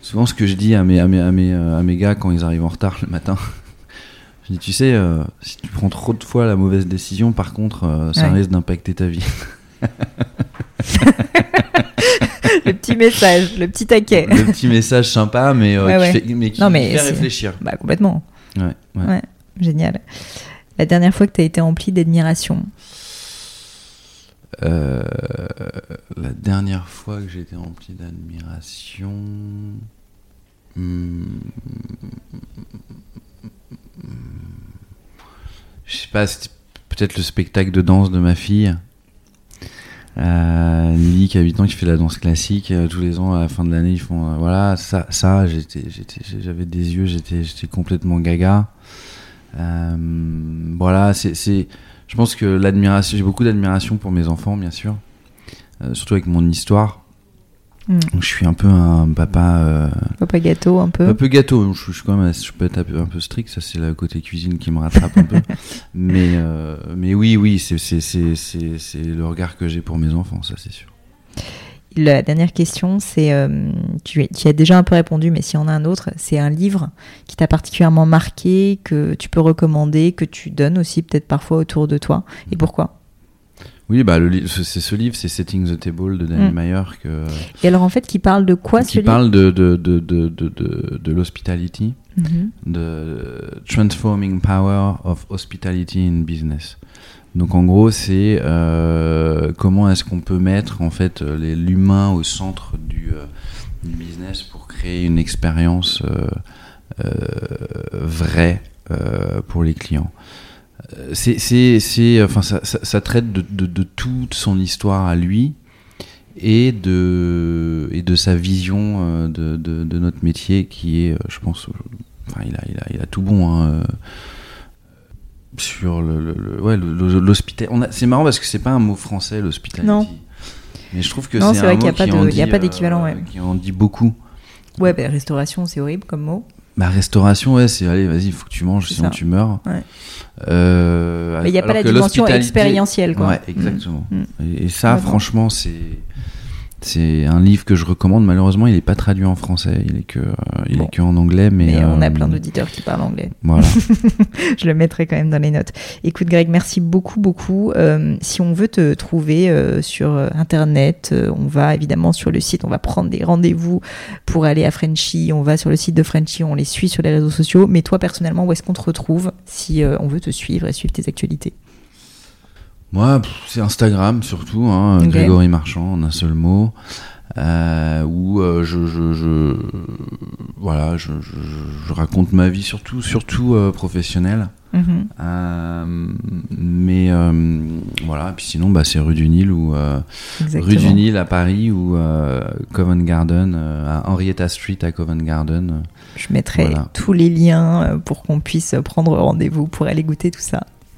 souvent ce que je dis à mes, à mes, à mes, euh, à mes gars quand ils arrivent en retard le matin. Je dis tu sais euh, si tu prends trop de fois la mauvaise décision par contre euh, ça Ouais. risque d'impacter ta vie. le petit message, le petit taquet. Le petit message sympa mais, euh, Ouais, qui, ouais. Fait, mais qui Non, mais fait réfléchir. Bah complètement. Ouais, ouais. Ouais. Génial. La dernière fois que t'as été rempli d'admiration. Euh, la dernière fois que j'ai été rempli d'admiration. hmm, Je sais pas, c'était peut-être le spectacle de danse de ma fille. Euh, qui a 8 ans qui fait la danse classique Euh, tous les ans à la fin de l'année ils font euh, voilà ça ça j'étais j'avais des yeux j'étais j'étais complètement gaga Euh, voilà c'est je pense que l'admiration, j'ai beaucoup d'admiration pour mes enfants, bien sûr, surtout avec mon histoire. Mm. Je suis un peu un papa, euh, Papa gâteau un peu. un peu gâteau. Je, suis quand même, je peux être un peu, un peu strict. Ça, c'est le côté cuisine qui me rattrape un peu. Mais, euh, mais oui, oui, c'est, c'est, c'est, c'est, c'est le regard que j'ai pour mes enfants, ça, c'est sûr. La dernière question, c'est, euh, tu, as déjà un peu répondu, mais s'il y en a un autre, c'est un livre qui t'a particulièrement marqué, que tu peux recommander, que tu donnes aussi peut-être parfois autour de toi. Et pourquoi? Oui, bah, c'est ce livre, c'est Setting the Table de Danny mm. Meyer. Que, Et alors, en fait, qui parle de quoi Qui parle de, de, de, de, de, l'hospitality, mm-hmm. de Transforming Power of Hospitality in Business. Donc en gros, c'est euh, comment est-ce qu'on peut mettre en fait l'humain au centre du, euh, du, business pour créer une expérience euh, euh vraie pour les clients c'est, c'est, enfin, ça, ça, traite de, de, de, toute son histoire à lui et de, et de sa vision euh, de, de, notre métier qui est, euh, je pense, enfin, il, a, il, a, il a tout bon. Hein, euh, sur le, le, ouais, C'est marrant parce que c'est pas un mot français, l'hospitality. Non. Mais je trouve que c'est un vrai mot qu'il n'y a pas d'équivalent. Ouais. Qui en dit beaucoup. Ouais, bah, restauration, c'est horrible comme mot. Bah, restauration, ouais, c'est allez, vas-y, il faut que tu manges, sinon tu meurs. Ouais. Euh, mais il n'y a pas la dimension expérientielle, quoi. Ouais, exactement. Mm. Et, ça, franchement, c'est c'est un livre que je recommande. Malheureusement, il n'est pas traduit en français. Il est que, euh, il est que en anglais. Mais, on a euh, plein d'auditeurs qui parlent anglais. Voilà. je le mettrai quand même dans les notes. Écoute, Greg, merci beaucoup, beaucoup. Euh, si on veut te trouver sur Internet, on va évidemment sur le site. On va prendre des rendez-vous pour aller à Frenchy. On va sur le site de Frenchy. On les suit sur les réseaux sociaux. Mais toi, personnellement, où est-ce qu'on te retrouve si on veut te suivre et suivre tes actualités? Moi, c'est Instagram surtout, hein, Grégory Marchand en un seul mot. Euh, où euh, je, je, je, voilà, je, je, raconte ma vie surtout, surtout euh, professionnelle. Euh, mais voilà, puis sinon, bah, c'est rue du Nil ou rue du Nil à Paris ou Covent Garden, à Henrietta Street à Covent Garden. Je mettrai tous les liens pour qu'on puisse prendre rendez-vous pour aller goûter tout ça.